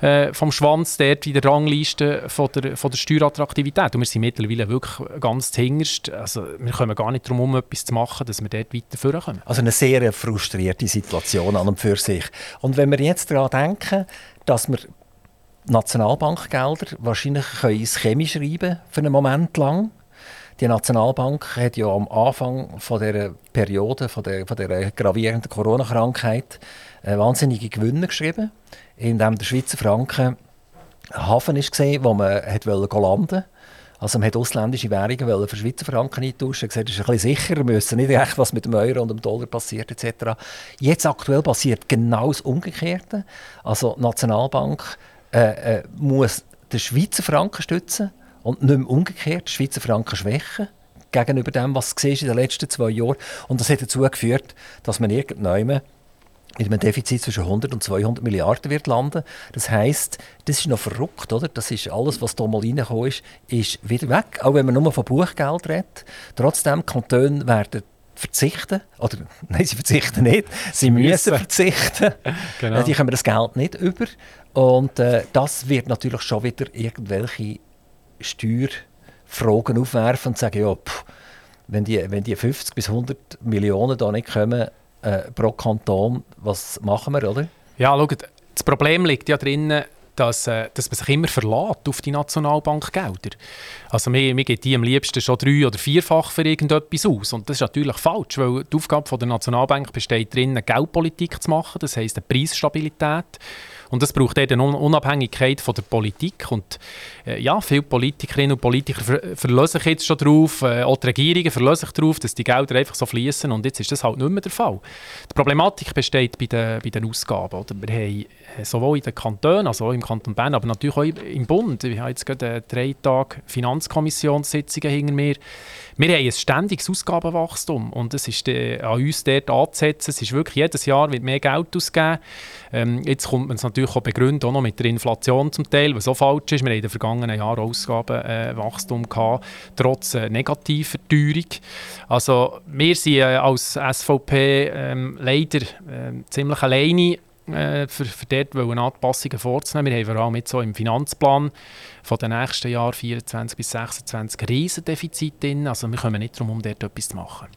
äh, vom Schwanz dort in der Rangliste von der, von der Steuerattraktivität. Und wir sind mittlerweile wirklich ganz hinterst. Also wir kommen gar nicht darum etwas zu machen, dass wir dort weiter vorkommen. Also eine sehr frustrierte Situation an und für sich. Und wenn wir jetzt daran denken, dass wir Nationalbankgelder wahrscheinlich können ins Chemie schreiben für einen Moment lang. Die Nationalbank hat ja am Anfang von der Periode, von der, von der gravierenden Corona-Krankheit, äh, wahnsinnige Gewinne geschrieben, indem der Schweizer Franken ein Hafen ist wo man landen wollte. Also man hat ausländische Währungen für Schweizer Franken eintauschen. Gesagt, das ist ein bisschen sicherer, wir wissen nicht echt, was mit dem Euro und dem Dollar passiert etc. Jetzt aktuell passiert genau das Umgekehrte. Also die Nationalbank äh, äh, muss den Schweizer Franken stützen und nicht mehr umgekehrt, den Schweizer Franken schwächen gegenüber dem, was in den letzten zwei Jahren Und das hat dazu geführt, dass man irgendwann mit einem Defizit zwischen 100 und 200 Milliarden wird landen. Das heißt, das ist noch verrückt, oder? Das ist alles, was da mal reingekommen ist, ist wieder weg. Auch wenn man nur von Buchgeld redet. Trotzdem, Kantone werden verzichten. Oder, nein, sie verzichten nicht. Sie müssen, verzichten. genau. Die kommen das Geld nicht über. Und äh, das wird natürlich schon wieder irgendwelche Steuerfragen aufwerfen und sagen, ja, pff, wenn, die, wenn die 50 bis 100 Millionen da nicht kommen äh, pro Kanton, was machen wir, oder? Ja, schaut, das Problem liegt ja drin, dass, äh, dass man sich immer verlässt auf die Nationalbankgelder. Also wir, wir geben die am liebsten schon drei- oder vierfach für irgendetwas aus. Und das ist natürlich falsch, weil die Aufgabe der Nationalbank besteht darin, Geldpolitik zu machen, das heisst eine Preisstabilität. Und das braucht eben Unabhängigkeit von der Politik. Und äh, ja, viele Politikerinnen und Politiker ver verlassen sich jetzt schon darauf, äh, auch die Regierungen verlassen sich darauf, dass die Gelder einfach so fließen. Und jetzt ist das halt nicht mehr der Fall. Die Problematik besteht bei den, bei den Ausgaben. Oder? Wir haben äh, sowohl in den Kantonen, also auch im Kanton Bern, aber natürlich auch im Bund. Wir haben jetzt gerade drei Tage Finanzkommissionssitzungen hinter mir. Wir haben ein ständiges Ausgabenwachstum und es ist äh, an uns dort anzusetzen. Es ist wirklich jedes Jahr wird mehr Geld ausgegeben. Ähm, jetzt kommt man es natürlich auch begründen, auch noch mit der Inflation zum Teil, was so falsch ist. Wir haben in den vergangenen Jahren Ausgabenwachstum äh, gehabt, trotz äh, negativer Teuerung. Also wir sind äh, als SVP ähm, leider ähm, ziemlich alleine äh, für, für dort Anpassungen vorzunehmen. Wir haben vor allem jetzt so im Finanzplan von den nächsten Jahren 24 bis 26 Riesendefizite drin. Also wir kommen nicht darum, um dort etwas zu machen.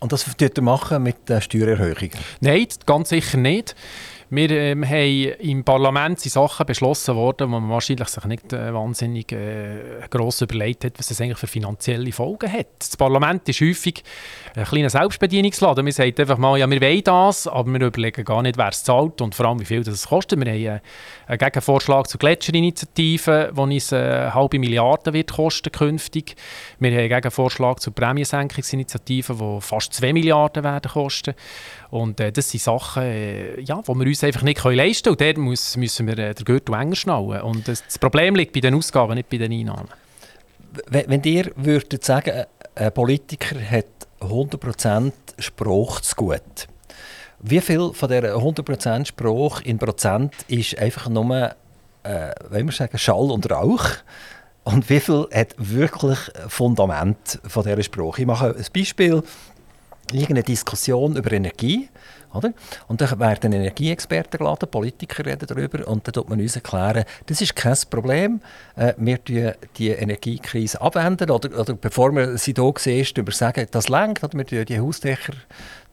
Und das wird ihr machen mit der Steuererhöhung? Nein, ganz sicher nicht. Wir ähm, haben im Parlament sind Sachen beschlossen worden, wo man wahrscheinlich sich nicht äh, wahnsinnig äh, gross überlegt hat, was das eigentlich für finanzielle Folgen hat. Das Parlament ist häufig ein kleiner Selbstbedienungsladen. Wir sagen einfach mal, ja, wir wollen das, aber wir überlegen gar nicht, wer es zahlt und vor allem, wie viel das kostet. Wir haben äh, einen Gegenvorschlag zur Gletscherinitiative, die uns eine halbe Milliarde wird kosten künftig. Wir haben einen Gegenvorschlag zur Prämiesenkungsinitiative, die fast 2 Milliarden werden kosten. Und äh, das sind Sachen, äh, ja, die wir uns einfach nicht können leisten können. Und dort muss, müssen wir äh, den Gürtel enger schnallen. Und das, Problem liegt bei den Ausgaben, nicht bei den Einnahmen. Wenn, wenn ihr würdet sagen, ein Politiker hat 100% Spruch zu gut, wie viel von dieser 100% Spruch in Prozent ist einfach nur, äh, wir sagen, Schall und Rauch? Und wie viel hat wirklich Fundament von dieser Spruch? Ich mache ein Beispiel irgendeine Diskussion über Energie. Oder? Und dann werden Energieexperten geladen, Politiker reden darüber und dann tut man uns erklären, das ist kein Problem, äh, wir tun die Energiekrise abwenden oder, oder bevor wir sie hier sehen, wir sagen, das oder wir tun die Hausdächer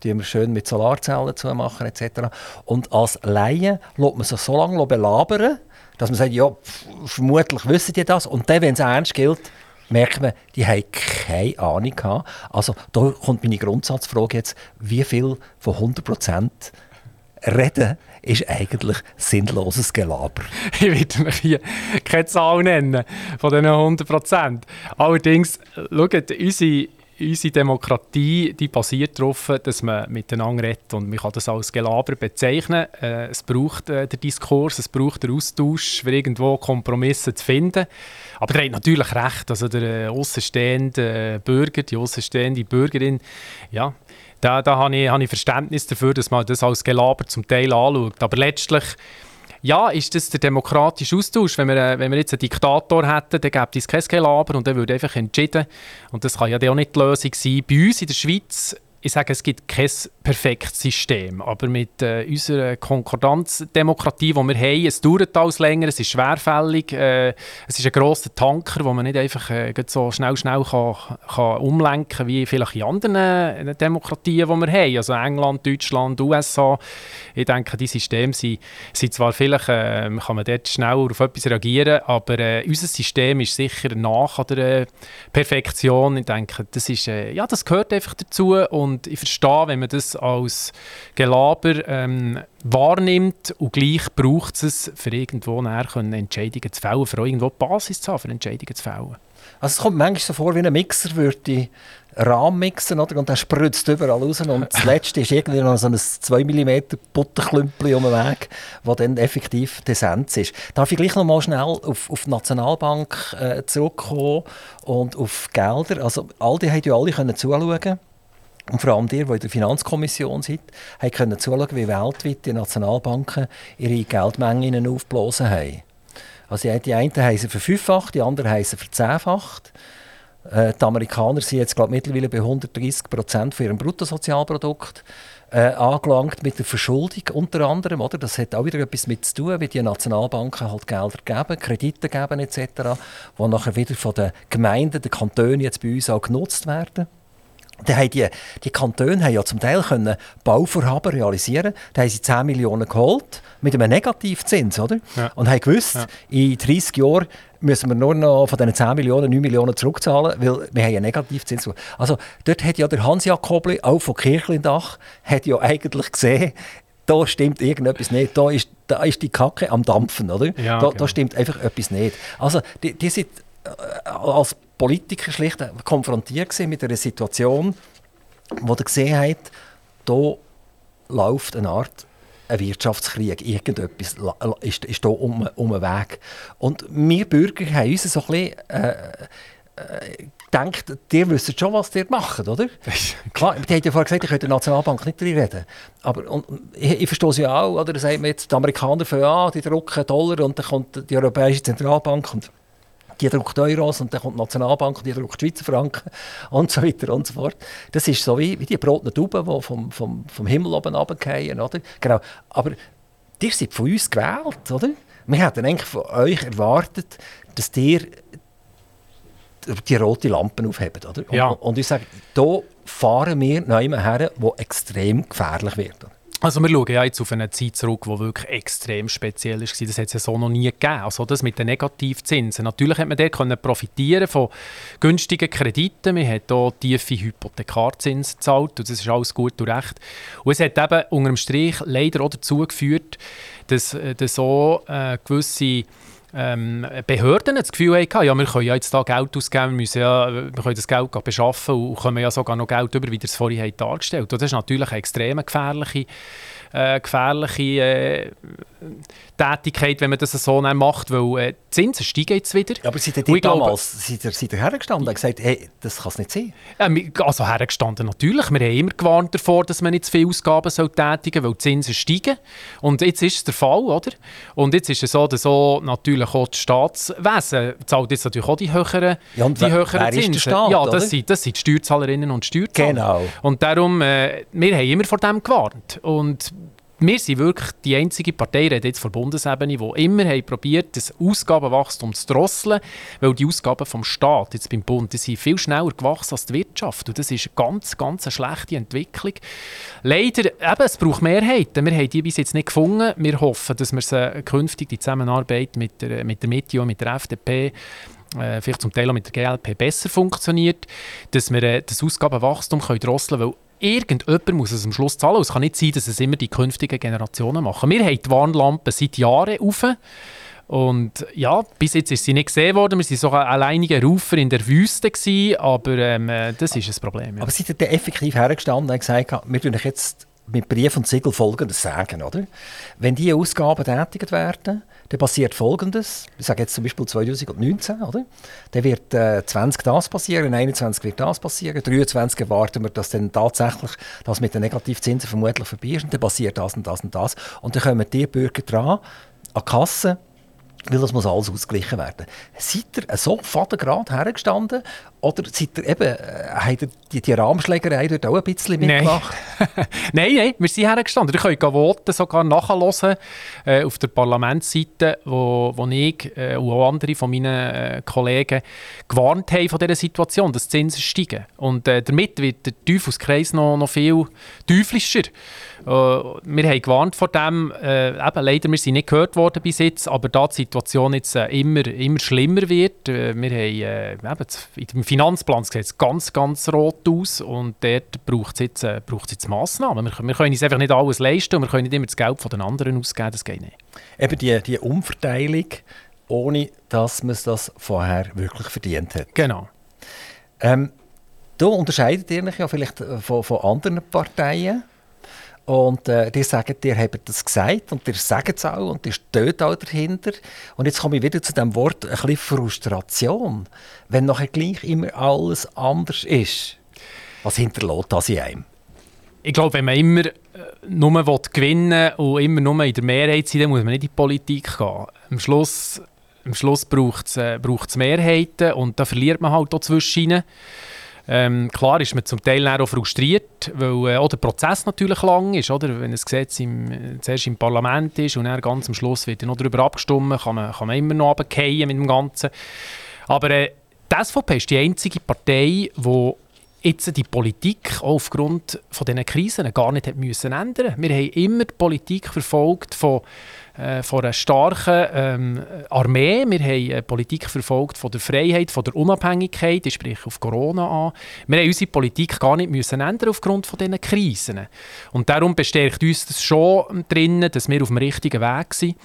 die wir schön mit Solarzellen zu machen etc. Und als Laie lässt man sich so lange belabern, dass man sagt, ja, vermutlich wissen die das und dann, wenn es ernst gilt, merkt man, die haben keine Ahnung gehabt. Also da kommt meine Grundsatzfrage jetzt, wie viel von 100 Prozent reden ist eigentlich sinnloses Gelaber. Ich werde mir hier keine Zahl nennen von diesen 100 Prozent. Allerdings, schaut, unsere unsere Demokratie die basiert darauf, dass man miteinander redet und man kann das als Gelaber bezeichnen. Äh, es braucht äh, den Diskurs, es braucht den Austausch, für irgendwo Kompromisse zu finden. Aber der hat natürlich recht, also der äh, außenstehende Bürger, die außenstehende Bürgerin, ja, da, da habe ich, habe ich Verständnis dafür, dass man das als Gelaber zum Teil anschaut. Aber letztlich ja, ist das der demokratische Austausch? Wenn wir, äh, wenn wir jetzt einen Diktator hätten, dann gäbe es kein Gelaber und der würde einfach entschieden. Und das kann ja auch nicht die Lösung sein. Bei uns in der Schweiz ich sage, es gibt kein perfektes System, aber mit äh, unserer Konkordanzdemokratie, die wir haben, es dauert alles länger, es ist schwerfällig, äh, es ist ein grosser Tanker, wo man nicht einfach äh, so schnell, schnell kann, kann umlenken kann, wie vielleicht in anderen äh, Demokratien, die wir haben, also England, Deutschland, USA. Ich denke, die Systeme sind, sind zwar vielleicht, äh, kann man dort schneller auf etwas reagieren, aber äh, unser System ist sicher nach der Perfektion. Ich denke, das, ist, ja, das gehört einfach dazu und und ich verstehe, wenn man das als Gelaber ähm, wahrnimmt und gleich braucht es, für irgendwo näher Entscheidungen zu fällen, für irgendwo die Basis zu haben, für Entscheidungen zu fällen. Also es kommt manchmal so vor, wie ein Mixer würde Rahm mixen oder? und der spritzt überall raus und das letzte ist irgendwie noch so ein 2 mm Butterklümpel um den Weg, das dann effektiv die Essenz ist. Darf ich gleich noch mal schnell auf, auf die Nationalbank äh, zurückkommen und auf Gelder? Also all die haben ja alle können zuschauen und vor allem die, die in der Finanzkommission sind, können zuschauen, wie weltweit die Nationalbanken ihre Geldmengen aufgeblasen haben. Also die einen haben verfünffacht, die anderen haben sie verzehnfacht. Äh, die Amerikaner sind jetzt glaub, mittlerweile bei 130 Prozent von ihrem Bruttosozialprodukt äh, angelangt mit der Verschuldung unter anderem. Oder? Das hat auch wieder etwas mit zu tun, wie die Nationalbanken halt Gelder geben, Kredite geben etc., die nachher wieder von den Gemeinden, den Kantonen jetzt bei uns auch genutzt werden. Dann haben die, die Kantone haben ja zum Teil können Bauvorhaben realisieren. Da haben sie 10 Millionen geholt mit einem Negativzins, oder? Ja. Und haben gewusst, ja. in 30 Jahren müssen wir nur noch von diesen 10 Millionen 9 Millionen zurückzahlen, weil wir haben einen Negativzins. Also dort hat ja der Hans Jakobli, auch von Kirchlindach, hat ja eigentlich gesehen, da stimmt irgendetwas nicht, da ist, da ist die Kacke am Dampfen, oder? Ja, da, genau. da stimmt einfach etwas nicht. Also die, die sind äh, als Politiker schlicht konfrontiert mit einer Situation, wo er gesehen hat, da läuft eine Art ein Wirtschaftskrieg, irgendetwas ist, ist da um, um den Weg. Und wir Bürger haben uns so ein bisschen äh, äh, gedacht, ihr wisst schon, was ihr macht, oder? Klar, die haben ja vorher gesagt, ich könnte der Nationalbank nicht reden. Aber und, ich, ich verstehe sie auch, oder? Da sagt man jetzt, die Amerikaner fangen an, die drucken Dollar und dann kommt die Europäische Zentralbank und die druckt Euros und dann kommt die Nationalbank und die druckt Schweizer Franken und so weiter und so fort. Das ist so wie, wie die brotenen Tauben, die vom, vom, vom Himmel oben runterfallen, oder? Genau. Aber ihr seid von uns gewählt, oder? Wir hätten eigentlich von euch erwartet, dass ihr die rote Lampen aufhebt, oder? Ja. Und, und ich sage, hier fahren wir noch her, wo extrem gefährlich wird. Also wir schauen ja jetzt auf eine Zeit zurück, die wirklich extrem speziell war. Das hat es ja so noch nie gegeben. Also das mit den Negativzinsen. Natürlich hat man dort können profitieren von günstigen Krediten. Man hat hier tiefe Hypothekarzinsen gezahlt und das ist alles gut und recht. Und es hat eben unter dem Strich leider auch dazu geführt, dass, äh, dass so äh, gewisse ähm, Behörden das Gefühl hatten, ja, wir können ja jetzt da Geld ausgeben, wir, müssen ja, wir können das Geld beschaffen und können ja sogar noch Geld über, wie ihr es vorhin dargestellt habt. Das ist natürlich eine extrem gefährliche äh, gefährliche äh, Tätigkeit, wenn man das so macht, weil äh, die Zinsen steigen jetzt wieder. Ja, aber seid ihr damals seid ihr, seid ihr hergestanden und gesagt, hey, das kann es nicht sein? Also hergestanden natürlich. Wir haben immer gewarnt davor, dass man nicht zu viele Ausgaben soll tätigen soll, weil die Zinsen steigen. Und jetzt ist es der Fall, oder? Und jetzt ist es so, dass auch natürlich auch das Staatswesen zahlt jetzt natürlich auch die höheren, ja, die höheren wer Zinsen. Staat, ja, das sind, das sind die Steuerzahlerinnen und Steuerzahler. Genau. Und darum, äh, wir haben immer vor dem gewarnt. Und wir sind wirklich die einzige Partei, die jetzt von Bundesebene, die immer probiert, das Ausgabenwachstum zu drosseln, weil die Ausgaben vom Staat jetzt beim Bund, die sind viel schneller gewachsen als die Wirtschaft und das ist eine ganz, ganz eine schlechte Entwicklung. Leider, eben, es braucht Mehrheiten. Wir haben die bis jetzt nicht gefunden. Wir hoffen, dass wir sie künftig die Zusammenarbeit mit der, mit der Mitte und mit der FDP äh, vielleicht zum Teil auch mit der GLP besser funktioniert, dass wir äh, das Ausgabenwachstum drosseln können, irgendjemand muss es am Schluss zahlen. Es kann nicht sein, dass es immer die künftigen Generationen machen. Wir haben die Warnlampe seit Jahren auf. Und ja, bis jetzt ist sie nicht gesehen worden. Wir waren sogar alleinige Rufer in der Wüste, gewesen, aber ähm, äh, das ist ein Problem. Ja. Aber seid ihr effektiv hergestanden und gesagt, wir tun euch jetzt mit Brief und Siegel Folgendes sagen, oder? Wenn diese Ausgaben tätigt werden, dann passiert Folgendes. Ich sage jetzt zum Beispiel 2019, oder? Dann wird äh, 20 das passieren, 21 wird das passieren, 23 erwarten wir, dass dann tatsächlich das mit den Negativzinsen vermutlich vorbei ist und dann passiert das und das und das. Und dann kommen die Bürger dran, an die Kasse, weil das muss alles ausgeglichen werden. Seid ihr so fadengrad hergestanden oder seid ihr eben, äh, habt ihr die, die Rahmenschlägerei dort auch ein bisschen mitgemacht? nein, nein, wir sind hergestanden. Ihr könnt Voten sogar nachhören äh, auf der Parlamentsseite, wo, wo ich äh, und auch andere von meinen äh, Kollegen gewarnt haben von dieser Situation, dass die Zinsen steigen. Und äh, damit wird der Teufelskreis noch, noch viel teuflischer. Äh, wir haben gewarnt vor dem, äh, eben, leider wir sind nicht gehört worden bis jetzt, aber da die Situation jetzt äh, immer, immer schlimmer wird, äh, wir haben äh, eben, im Finanzplan sieht es ganz, ganz rot aus und dort braucht es jetzt, äh, jetzt Massnahmen. Wir, wir, können uns einfach nicht alles leisten und wir können nicht immer das Geld von den anderen ausgeben, das geht nicht. Eben die, die Umverteilung, ohne dass man das vorher wirklich verdient hat. Genau. Ähm, da unterscheidet ihr euch ja vielleicht von, von anderen Parteien. Und äh, die sagen, ihr habt das gesagt und ihr sagt es auch und ihr steht auch dahinter. Und jetzt komme ich wieder zu dem Wort, ein bisschen Frustration. Wenn nachher gleich immer alles anders ist, was hinterlässt das in einem? Ich glaube, wenn man immer äh, nur gewinnen will und immer nur in der Mehrheit sein dann muss man nicht in die Politik gehen. Am Schluss, am Schluss braucht es äh, Mehrheiten und da verliert man halt auch zwischen ähm, klar ist man zum Teil auch frustriert, weil äh, auch der Prozess natürlich lang ist. Oder? Wenn ein Gesetz im, äh, zuerst im Parlament ist und dann ganz am Schluss wird noch darüber abgestimmt, kann man, kann man immer noch runterfallen mit dem Ganzen. Aber äh, die SVP ist die einzige Partei, die jetzt die Politik auch aufgrund von diesen Krisen gar nicht müssen ändern Wir haben immer die Politik verfolgt von äh, von einer starken ähm, Armee. Wir haben eine Politik verfolgt von der Freiheit, von der Unabhängigkeit, ich spreche auf Corona an. Wir haben unsere Politik gar nicht müssen ändern aufgrund von diesen Krisen. Und darum bestärkt uns das schon drinnen, dass wir auf dem richtigen Weg sind.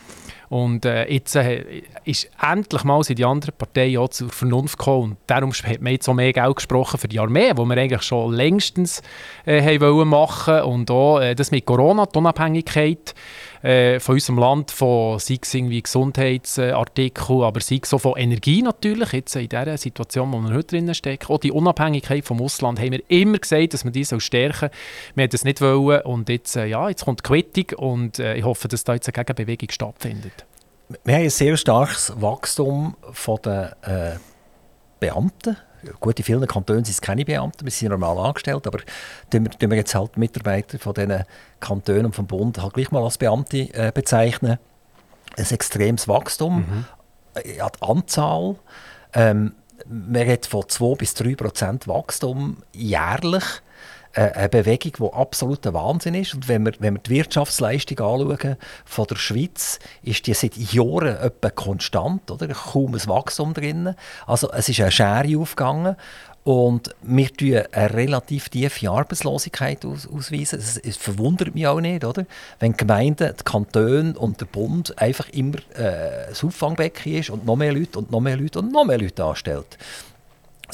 Und äh, jetzt äh, ist endlich mal die anderen Parteien auch zur Vernunft gekommen. Und darum hat man jetzt auch mehr Geld gesprochen für die Armee, wo wir eigentlich schon längstens äh, haben wollen machen Und auch äh, das mit Corona, die Unabhängigkeit äh, von unserem Land, von sei es irgendwie Gesundheitsartikeln, aber sei es auch von Energie natürlich, jetzt in dieser Situation, wo wir heute drinnen stecken. Auch die Unabhängigkeit vom Ausland haben wir immer gesagt, dass wir die stärken Wir haben das nicht wollen und jetzt, äh, ja, jetzt kommt die Quittung und äh, ich hoffe, dass da jetzt eine Gegenbewegung stattfindet. Wir haben ein sehr starkes Wachstum von äh, Beamten gut, in vielen Kantonen sind es keine Beamten, wir sind normal angestellt, aber tun wir, wir jetzt halt Mitarbeiter von diesen Kantonen und vom Bund halt gleich mal als Beamte äh, bezeichnen. Ein extremes Wachstum, mhm. ja, die Anzahl, ähm, man redet von 2 bis 3 Prozent Wachstum jährlich. Äh, eine Bewegung, die absoluter Wahnsinn ist. Und wenn wir, wenn wir die Wirtschaftsleistung anschauen von der Schweiz, ist die seit Jahren etwa konstant, oder? kaum ein Wachstum drin. Also es ist eine Schere aufgegangen und wir tun eine relativ tiefe Arbeitslosigkeit aus, ausweisen. Es, es, verwundert mich auch nicht, oder? wenn die Gemeinden, die Kantone und der Bund einfach immer äh, das Auffangbecken ist und noch mehr Leute und noch mehr Leute und noch mehr Leute anstellt.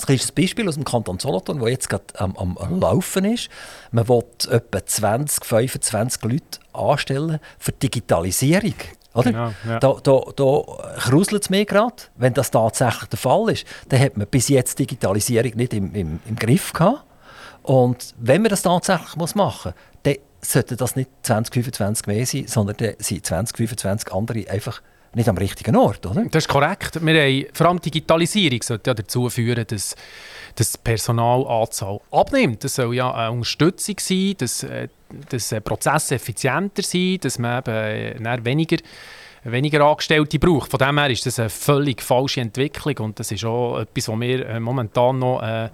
Das ist ein Beispiel aus dem Kanton Solothurn, der jetzt gerade am, am, Laufen ist. Man will etwa 20, 25 Leute anstellen für Digitalisierung. Oder? Genau, ja. Da, da, da kruselt es mir gerade. Wenn das tatsächlich der Fall ist, dann hat man bis jetzt Digitalisierung nicht im, im, im Griff gehabt. Und wenn man das tatsächlich muss machen muss, dann sollte das nicht 2025 mehr sein, sondern dann sind 2025 andere einfach nicht am richtigen Ort, oder? Das ist korrekt. Wir haben, vor allem Digitalisierung sollte ja dazu führen, dass, dass die Personalanzahl abnimmt. Das soll ja eine Unterstützung sein, dass, äh, dass Prozesse effizienter sind, dass man eben äh, weniger weniger Angestellte braucht. Von dem her ist das eine völlig falsche Entwicklung und das ist auch etwas, was wir äh, momentan noch, äh,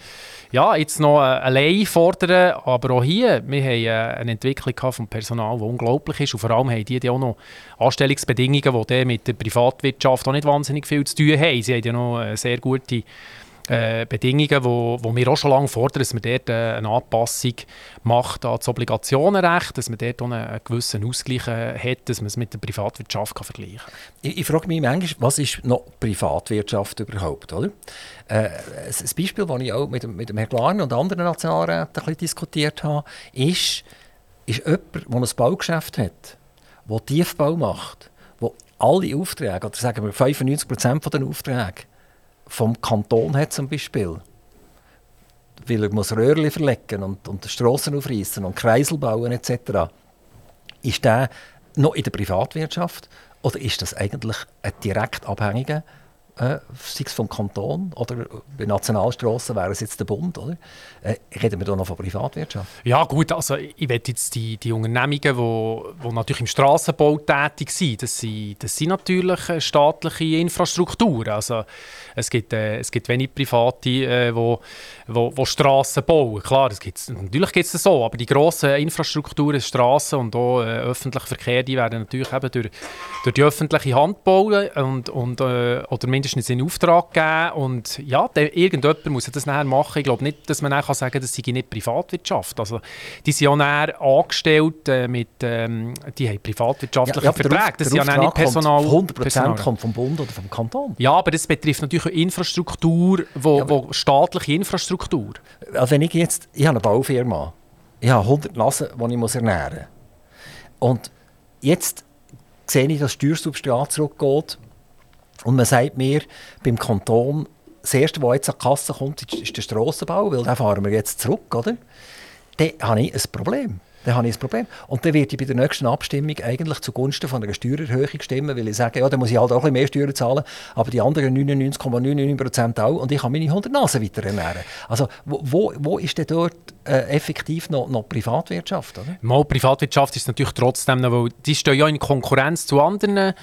ja, jetzt noch äh, allein fordern. Aber auch hier, wir haben äh, eine Entwicklung vom Personal, die unglaublich ist und vor allem haben die, die auch noch Anstellungsbedingungen, die mit der Privatwirtschaft auch nicht wahnsinnig viel zu tun haben. Sie haben ja noch äh, sehr gute äh, Bedingungen, wo, wo wir auch schon lange fordern, dass man dort äh, eine Anpassung macht an das Obligationenrecht, dass man dort auch einen, einen gewissen Ausgleich äh, hat, dass man es mit der Privatwirtschaft kann vergleichen kann. Ich, ich frage mich manchmal, was ist noch Privatwirtschaft überhaupt? Oder? Äh, ein Beispiel, das ich auch mit mit Herrn Glarner und anderen Nationalräten ein bisschen diskutiert habe, ist, ist jemand, der ein Baugeschäft hat, der Tiefbau macht, der alle Aufträge, oder sagen wir 95% der Aufträge, vom Kanton hat zum Beispiel, weil er muss Röhrchen verlegen und, und Strassen aufreißen und Kreisel bauen etc., ist der noch in der Privatwirtschaft oder ist das eigentlich ein direkt abhängiger äh, sei es vom Kanton oder bei Nationalstraßen wäre es jetzt der Bund, oder? Äh, reden wir da noch von Privatwirtschaft? Ja gut, also ich will jetzt die, die Unternehmungen, die wo, wo natürlich im Straßenbau tätig sind, das sind, das sind natürlich äh, staatliche Infrastrukturen. Also es gibt, äh, es gibt wenig Private, äh, wo, wo, wo Straßen bauen. Klar, das gibt's, natürlich gibt es das so, aber die grossen Infrastrukturen, Straßen und auch äh, öffentlicher Verkehr, die werden natürlich eben durch, durch die öffentliche Hand bauen und, und, äh, oder mindestens mindestens in Auftrag geben und ja, der, irgendjemand muss das nachher machen. Ich glaube nicht, dass man kann sagen kann, das sei nicht Privatwirtschaft. Also, die sind ja nachher angestellt äh, mit, ähm, die haben privatwirtschaftliche ja, ja, Verträge. Das sind ja nicht Personal... Kommt 100% Personal. kommt vom Bund oder vom Kanton. Ja, aber das betrifft natürlich auch Infrastruktur, wo, ja, wo staatliche Infrastruktur. Also wenn ich jetzt, ich habe eine Baufirma, ich habe 100 Nasen, die ich muss ernähren muss. Und jetzt sehe ich, dass das Steuersubstrat zurückgeht und man sagt mir beim Kanton, das Erste, was jetzt an die Kasse kommt, ist der Strassenbau, weil da fahren wir jetzt zurück, oder? Dann habe ich ein Problem. Dann habe ich ein Problem. Und dann werde ich bei der nächsten Abstimmung eigentlich zugunsten von einer Steuererhöhung stimmen, weil ich sage, ja, dann muss ich halt auch ein bisschen mehr Steuern zahlen, aber die anderen 99,99% auch und ich kann meine 100 Nasen weiter ernähren. Also wo, wo ist denn dort äh, effektiv noch, noch Privatwirtschaft? Oder? Mal Privatwirtschaft ist natürlich trotzdem noch, weil die stehen ja in Konkurrenz zu anderen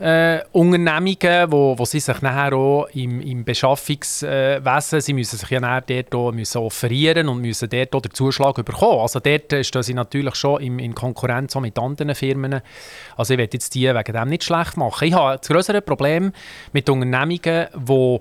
äh, Unternehmungen, wo, wo sie sich nachher auch im, im Beschaffungswesen, sie müssen sich ja nachher dort auch müssen offerieren und müssen dort auch den Zuschlag bekommen. Also dort stehen sie natürlich schon in, in Konkurrenz auch mit anderen Firmen. Also ich werde jetzt die wegen dem nicht schlecht machen. Ich habe das größere Problem mit Unternehmungen, die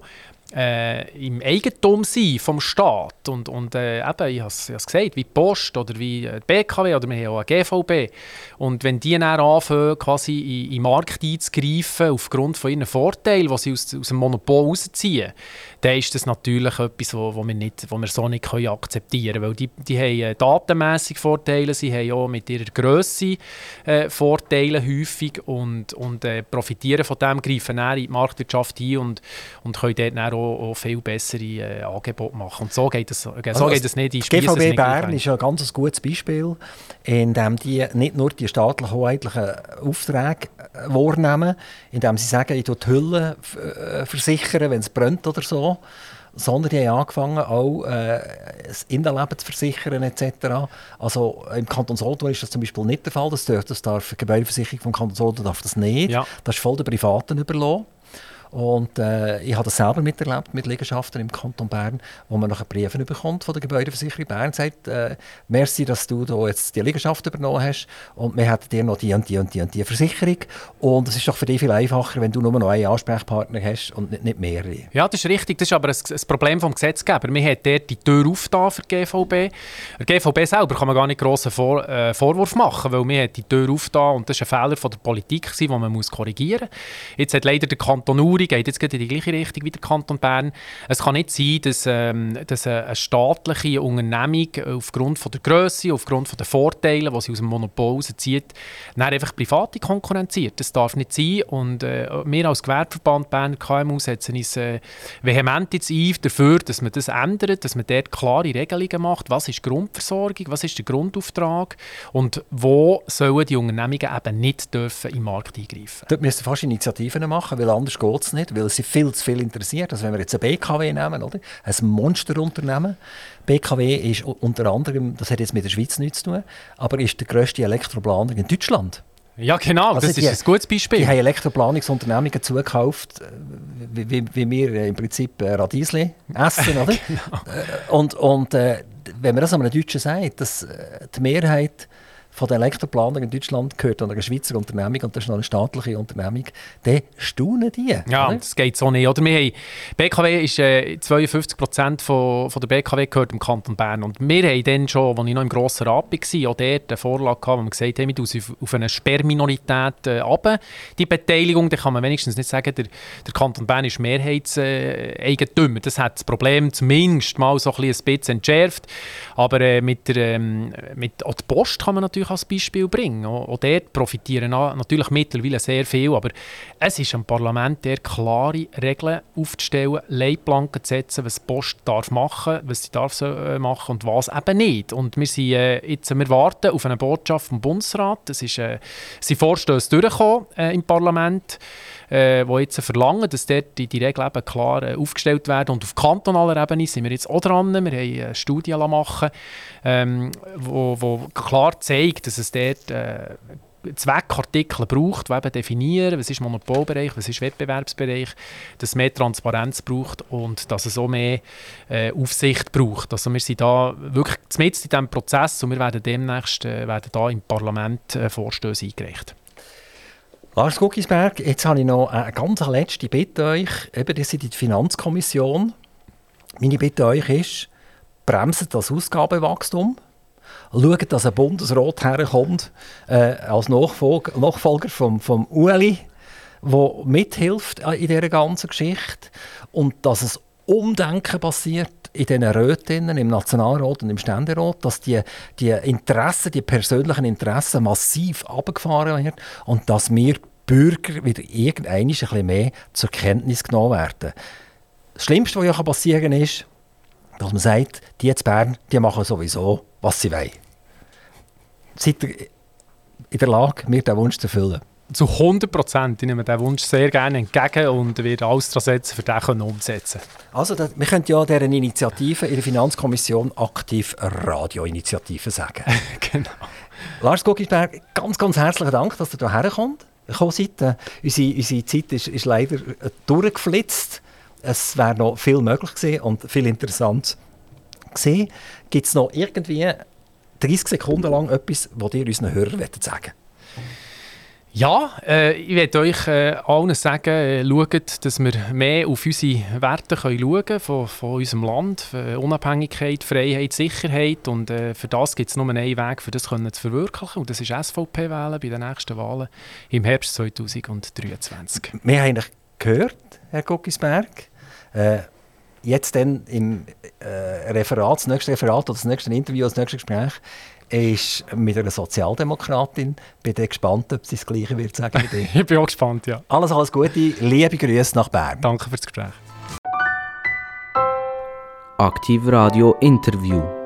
äh, im Eigentum sein vom Staat. Und, und äh, eben, ich habe es gesagt, wie die Post oder wie äh, die BKW oder wir haben auch eine GVB und wenn die dann anfangen, quasi in, den Markt einzugreifen aufgrund von ihren Vorteilen, die sie aus, aus dem Monopol rausziehen, dann ist das natürlich etwas, wo, wo, wir, nicht, wo wir so nicht akzeptieren können, weil die, die haben äh, datenmässig Vorteile, sie haben auch mit ihrer Größe äh, Vorteile häufig und, und äh, profitieren von dem, greifen dann in die Marktwirtschaft ein und, und können dort dann auch, auch viel bessere äh, Angebote machen. Und so geht es, so also geht es nicht. Die GVB Bern ist ein ganz gutes Beispiel, in dem die nicht nur die staatlichen hoheitlichen Aufträge äh, wahrnehmen, indem sie sagen, ich die Hülle äh, versichern, wenn es brennt oder so, sondern die haben angefangen, auch äh, das Innenleben zu versichern etc. Also im Kanton Solothurn ist das zum Beispiel nicht der Fall. Das darf, das darf die Gebäudeversicherung vom Kanton Solothurn darf das nicht. Ja. Das ist voll der Privaten überlassen. Und äh, ich habe das selber miterlebt mit Liegenschaften im Kanton Bern, wo man nachher Briefe bekommt von der Gebäudeversicherung Bern, sagt, äh, merci, dass du da jetzt die Liegenschaft übernommen hast und wir hätten dir noch die und die und die und die Versicherung. Und es ist doch für dich viel einfacher, wenn du nur noch einen Ansprechpartner hast und nicht, nicht mehrere. Ja, das ist richtig. Das ist aber ein, Problem vom Gesetzgeber. Wir haben dort die Tür aufgetan für die GVB. Der GVB selber kann man gar nicht grossen Vor äh, Vorwurf machen, weil wir die Tür aufgetan und das war ein Fehler von der Politik, den man muss korrigieren muss. Jetzt hat leider der Kanton Uri, geht jetzt in die gleiche Richtung wie der Kanton Bern. Es kann nicht sein, dass, ähm, dass eine staatliche Unternehmung aufgrund von der Größe, aufgrund von der Vorteile, die sie aus dem Monopol rauszieht, dann einfach private konkurrenziert. Das darf nicht sein und äh, wir als Gewerbeverband Berner KMU setzen uns äh, vehement jetzt ein dafür, dass man das ändert, dass man dort klare Regelungen macht. Was ist Grundversorgung, was ist der Grundauftrag und wo sollen die Unternehmungen eben nicht dürfen im Markt eingreifen. Dort müssen fast Initiativen machen, weil anders geht es nicht, weil sie viel zu viel interessiert. Also wenn wir jetzt eine BKW nehmen, oder? ein Monsterunternehmen. BKW ist unter anderem, das hat jetzt mit der Schweiz nichts zu tun, aber ist der grösste Elektroplaner in Deutschland. Ja, genau, also das die, ist ein gutes Beispiel. Die haben Elektroplanungsunternehmungen zugekauft, äh, wie, wie, wie wir äh, im Prinzip äh, Radiesli essen, oder? genau. Und, und äh, wenn man das einem Deutschen sagt, dass die Mehrheit von den Elektroplaner in Deutschland gehört an eine Schweizer Unternehmung und das ist noch eine staatliche Unternehmung, dann staunen die. Ja, oder? das geht so nicht. Oder wir haben, BKW ist äh, 52 Prozent von, von der BKW gehört im Kanton Bern und wir haben dann schon, als ich noch im Grossen Rat war, auch dort eine Vorlage gehabt, wo wir gesagt haben, wir auf, auf eine Sperrminorität äh, runter. Die Beteiligung, da kann man wenigstens nicht sagen, der, der Kanton Bern ist Mehrheitseigentümer. Das hat das Problem zumindest mal so ein bisschen entschärft. Aber äh, mit, der, ähm, mit auch die Post kann man natürlich natürlich als Beispiel bringen. Auch, dort profitieren natürlich mittlerweile sehr viel, aber es ist am Parlament der klare Regeln aufzustellen, Leitplanken zu setzen, was die Post darf machen, was sie darf äh, machen und was eben nicht. Und wir, sind, äh, jetzt, wir warten auf eine Botschaft vom Bundesrat. Es ist, äh, sind Vorstöße durchgekommen im Parlament äh, die jetzt verlangen, dass dort die, die Regeln klar äh, aufgestellt werden. Und auf kantonaler Ebene sind wir jetzt auch dran. Wir haben eine Studie machen, ähm, klar zeigt, dass es dort äh, Zweckartikel braucht, die eben definieren, was ist Monopolbereich, was ist Wettbewerbsbereich, dass es mehr Transparenz braucht und dass es auch mehr äh, Aufsicht braucht. Also wir sind da wirklich mit in diesem Prozess und wir werden demnächst äh, werden da im Parlament äh, Vorstöße eingereicht. Lars Guckisberg, jetzt habe ich noch eine ganz letzte Bitte euch. Eben, das ist die Finanzkommission. Meine Bitte euch ist, bremset das Ausgabenwachstum. Schaut, dass ein Bundesrat herkommt äh, als Nachfolger, Nachfolger vom, vom Ueli, der mithilft in dieser ganzen Geschichte. Und dass es Umdenken passiert in diesen Räten, im Nationalrat und im Ständerat, dass die, die Interessen, die persönlichen Interessen massiv abgefahren werden und dass wir Bürger wieder irgendwann ein bisschen mehr zur Kenntnis genommen werden. Das Schlimmste, was ja passieren kann, ist, dass man sagt, die jetzt Bern, die machen sowieso, was sie wollen. Seid ihr in der Lage, mir diesen Wunsch zu erfüllen? Zu 100 Prozent. Ich nehme diesen Wunsch sehr gerne entgegen und werde alles daran setzen, für den umzusetzen. Also, das, wir können ja dieser Initiative in der Finanzkommission aktiv Radioinitiative sagen. genau. Lars Guggisberg, ganz, ganz herzlichen Dank, dass du hierher kommst gekommen seid. Äh, unsere, unsere Zeit ist, ist leider äh, durchgeflitzt. Es wäre noch viel möglich gewesen und viel interessant gewesen. Gibt es noch irgendwie 30 Sekunden lang etwas, was ihr unseren Hörern sagen wollt? Ja, äh, ich werde euch äh, allen sagen, äh, schaut, dass wir mehr auf unsere Werte können schauen können von, von unserem Land. Unabhängigkeit, Freiheit, Sicherheit. Und äh, für das gibt es nur einen Weg, für das können zu verwirklichen. Und das ist SVP wählen bei den nächsten Wahlen im Herbst 2023. Wir haben gehört, Herr Guckisberg, äh, jetzt dann im äh, Referat, das nächste Referat oder das nächste Interview, das nächste Gespräch, ist mit einer Sozialdemokratin. Bin gespannt, ob sie das Gleiche wird sagen wie ich bin auch gespannt, ja. Alles, alles Gute. Liebe Grüße nach Bern. Danke fürs Gespräch. Aktiv Radio Interview.